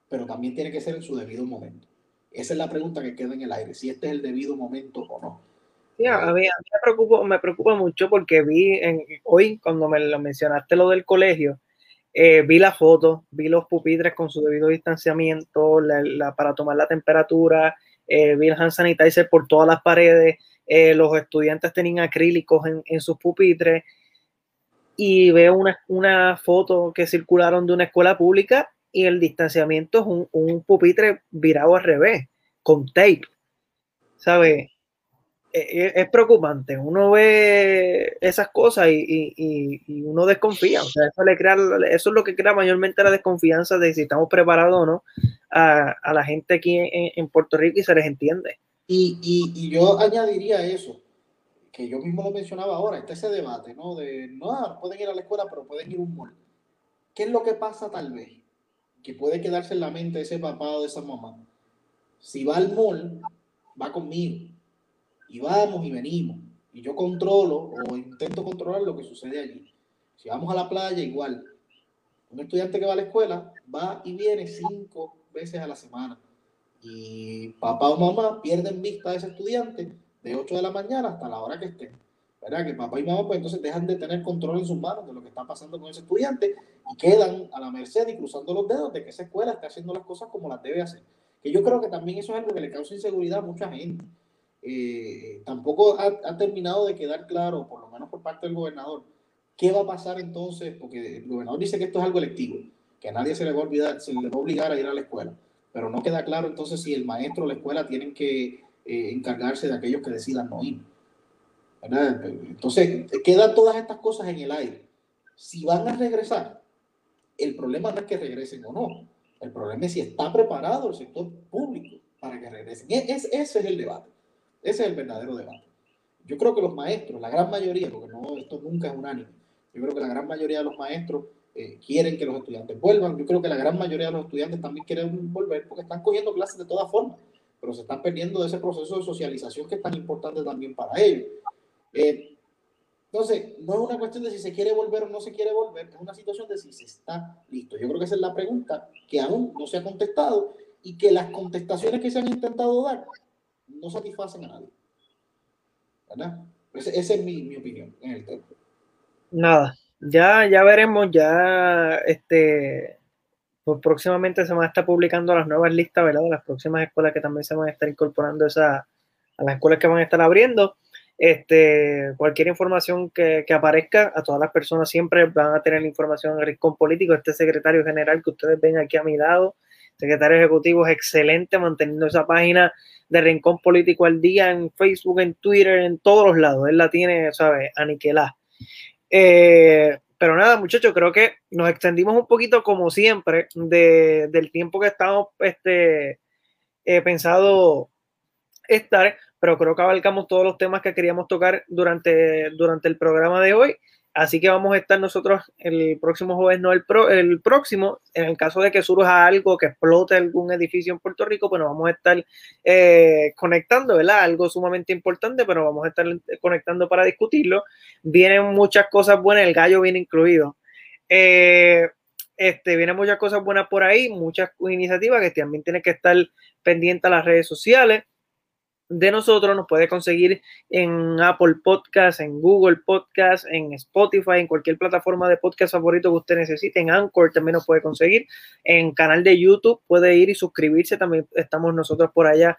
pero también tiene que ser en su debido momento. Esa es la pregunta que queda en el aire, si este es el debido momento o no. a, mí, me, preocupa, mucho porque vi en, hoy, cuando me lo mencionaste lo del colegio, eh, vi la foto, vi los pupitres con su debido distanciamiento, para tomar la temperatura, eh, vi el hand sanitizer por todas las paredes, eh, los estudiantes tenían acrílicos en, sus pupitres y veo una, foto que circularon de una escuela pública y el distanciamiento es un, un pupitre virado al revés, con tape, ¿sabes? Eh, es preocupante. Uno ve esas cosas y, uno desconfía. O sea, eso, le crea, eso es lo que crea mayormente la desconfianza de si estamos preparados o no a, la gente aquí en, Puerto Rico y se les entiende. Y, yo añadiría eso, que yo mismo lo mencionaba ahora, está ese debate, ¿no? De, no, pueden ir a la escuela, pero pueden ir a un mall. ¿Qué es lo que pasa tal vez? Que puede quedarse en la mente ese papá o de esa mamá. Si va al mall, va conmigo y vamos y venimos. Y yo controlo o intento controlar lo que sucede allí. Si vamos a la playa, igual. Un estudiante que va a la escuela va y viene cinco veces a la semana. Y papá o mamá pierden vista a ese estudiante de 8 de la mañana hasta la hora que esté. ¿Verdad? Que papá y mamá pues entonces dejan de tener control en sus manos de lo que está pasando con ese estudiante y quedan a la merced y cruzando los dedos de que esa escuela esté haciendo las cosas como las debe hacer. Que yo creo que también eso es algo que le causa inseguridad a mucha gente. Eh, tampoco ha, terminado de quedar claro, por lo menos por parte del gobernador, qué va a pasar entonces, porque el gobernador dice que esto es algo electivo, que a nadie se le va a olvidar, se le va a obligar a ir a la escuela, pero no queda claro entonces si el maestro o la escuela tienen que eh, encargarse de aquellos que decidan no ir. Entonces, quedan todas estas cosas en el aire. Si van a regresar, El problema no es que regresen o no. El problema es si está preparado el sector público para que regresen. E, es, ese es el debate. Ese es el verdadero debate. Yo creo que los maestros, la gran mayoría, porque no, esto nunca es unánime, yo creo que la gran mayoría de los maestros eh, quieren que los estudiantes vuelvan. Yo creo que la gran mayoría de los estudiantes también quieren volver porque están cogiendo clases de todas formas, pero se están perdiendo de ese proceso de socialización que es tan importante también para ellos. Eh, entonces, no es una cuestión de si se quiere volver o no se quiere volver, es una situación de si se está listo. Yo creo que esa es la pregunta que aún no se ha contestado y que las contestaciones que se han intentado dar no satisfacen a nadie. ¿Verdad? Esa es mi, mi opinión en el tema. Nada, ya, ya veremos, ya este, pues próximamente se van a estar publicando las nuevas listas, ¿verdad? Las próximas escuelas que también se van a estar incorporando esa, a las escuelas que van a estar abriendo. Este, cualquier información que, que, aparezca, a todas las personas siempre van a tener información en rincón político. Este secretario general que ustedes ven aquí a mi lado, secretario ejecutivo, es excelente manteniendo esa página de rincón político al día en Facebook, en Twitter, en todos los lados. Él la tiene, ¿sabes? Aniquilada. Eh, pero nada, muchachos, creo que nos extendimos un poquito, como siempre, de, del tiempo que estamos este, eh, pensado estar, pero creo que abarcamos todos los temas que queríamos tocar durante, durante el programa de hoy. Así que vamos a estar nosotros el próximo jueves, no el, el próximo. En el caso de que surja algo, que explote algún edificio en Puerto Rico, pues nos vamos a estar eh, conectando, ¿verdad? Algo sumamente importante, pero vamos a estar conectando para discutirlo. Vienen muchas cosas buenas, el gallo viene incluido. Eh, este, vienen muchas cosas buenas por ahí, muchas iniciativas que también tienen que estar pendientes a las redes sociales de nosotros nos puede conseguir en Apple Podcast, en Google Podcast, en Spotify, en cualquier plataforma de podcast favorito que usted necesite. En Anchor también nos puede conseguir. En canal de YouTube puede ir y suscribirse. También estamos nosotros por allá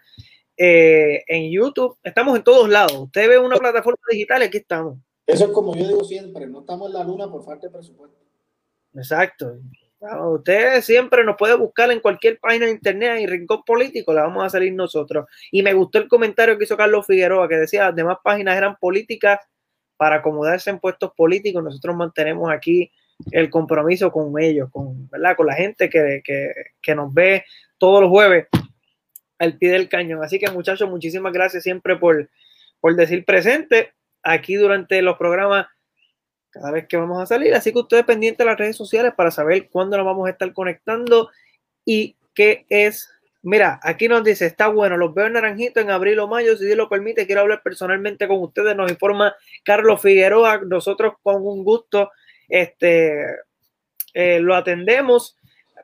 eh, en YouTube. Estamos en todos lados. Usted ve una plataforma digital y aquí estamos. Eso es como yo digo siempre, no estamos en la luna por falta de presupuesto. Exacto. Usted siempre nos puede buscar en cualquier página de internet y rincón político, la vamos a salir nosotros. Y me gustó el comentario que hizo Carlos Figueroa, que decía, las demás páginas eran políticas para acomodarse en puestos políticos. Nosotros mantenemos aquí el compromiso con ellos, con, ¿verdad? con la gente que, que, que nos ve todos los jueves al pie del cañón. Así que muchachos, muchísimas gracias siempre por, por decir presente aquí durante los programas cada vez que vamos a salir. Así que ustedes pendientes de las redes sociales para saber cuándo nos vamos a estar conectando y qué es. Mira, aquí nos dice, está bueno, los veo en naranjito en abril o mayo, si Dios lo permite, quiero hablar personalmente con ustedes, nos informa Carlos Figueroa, nosotros con un gusto este, eh, lo atendemos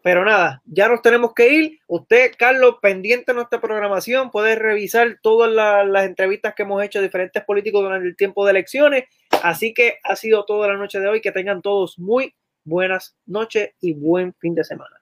pero nada, ya nos tenemos que ir. Usted, Carlos, pendiente de nuestra programación, puede revisar todas las entrevistas que hemos hecho a diferentes políticos durante el tiempo de elecciones. Así que ha sido toda la noche de hoy. Que tengan todos muy buenas noches y buen fin de semana.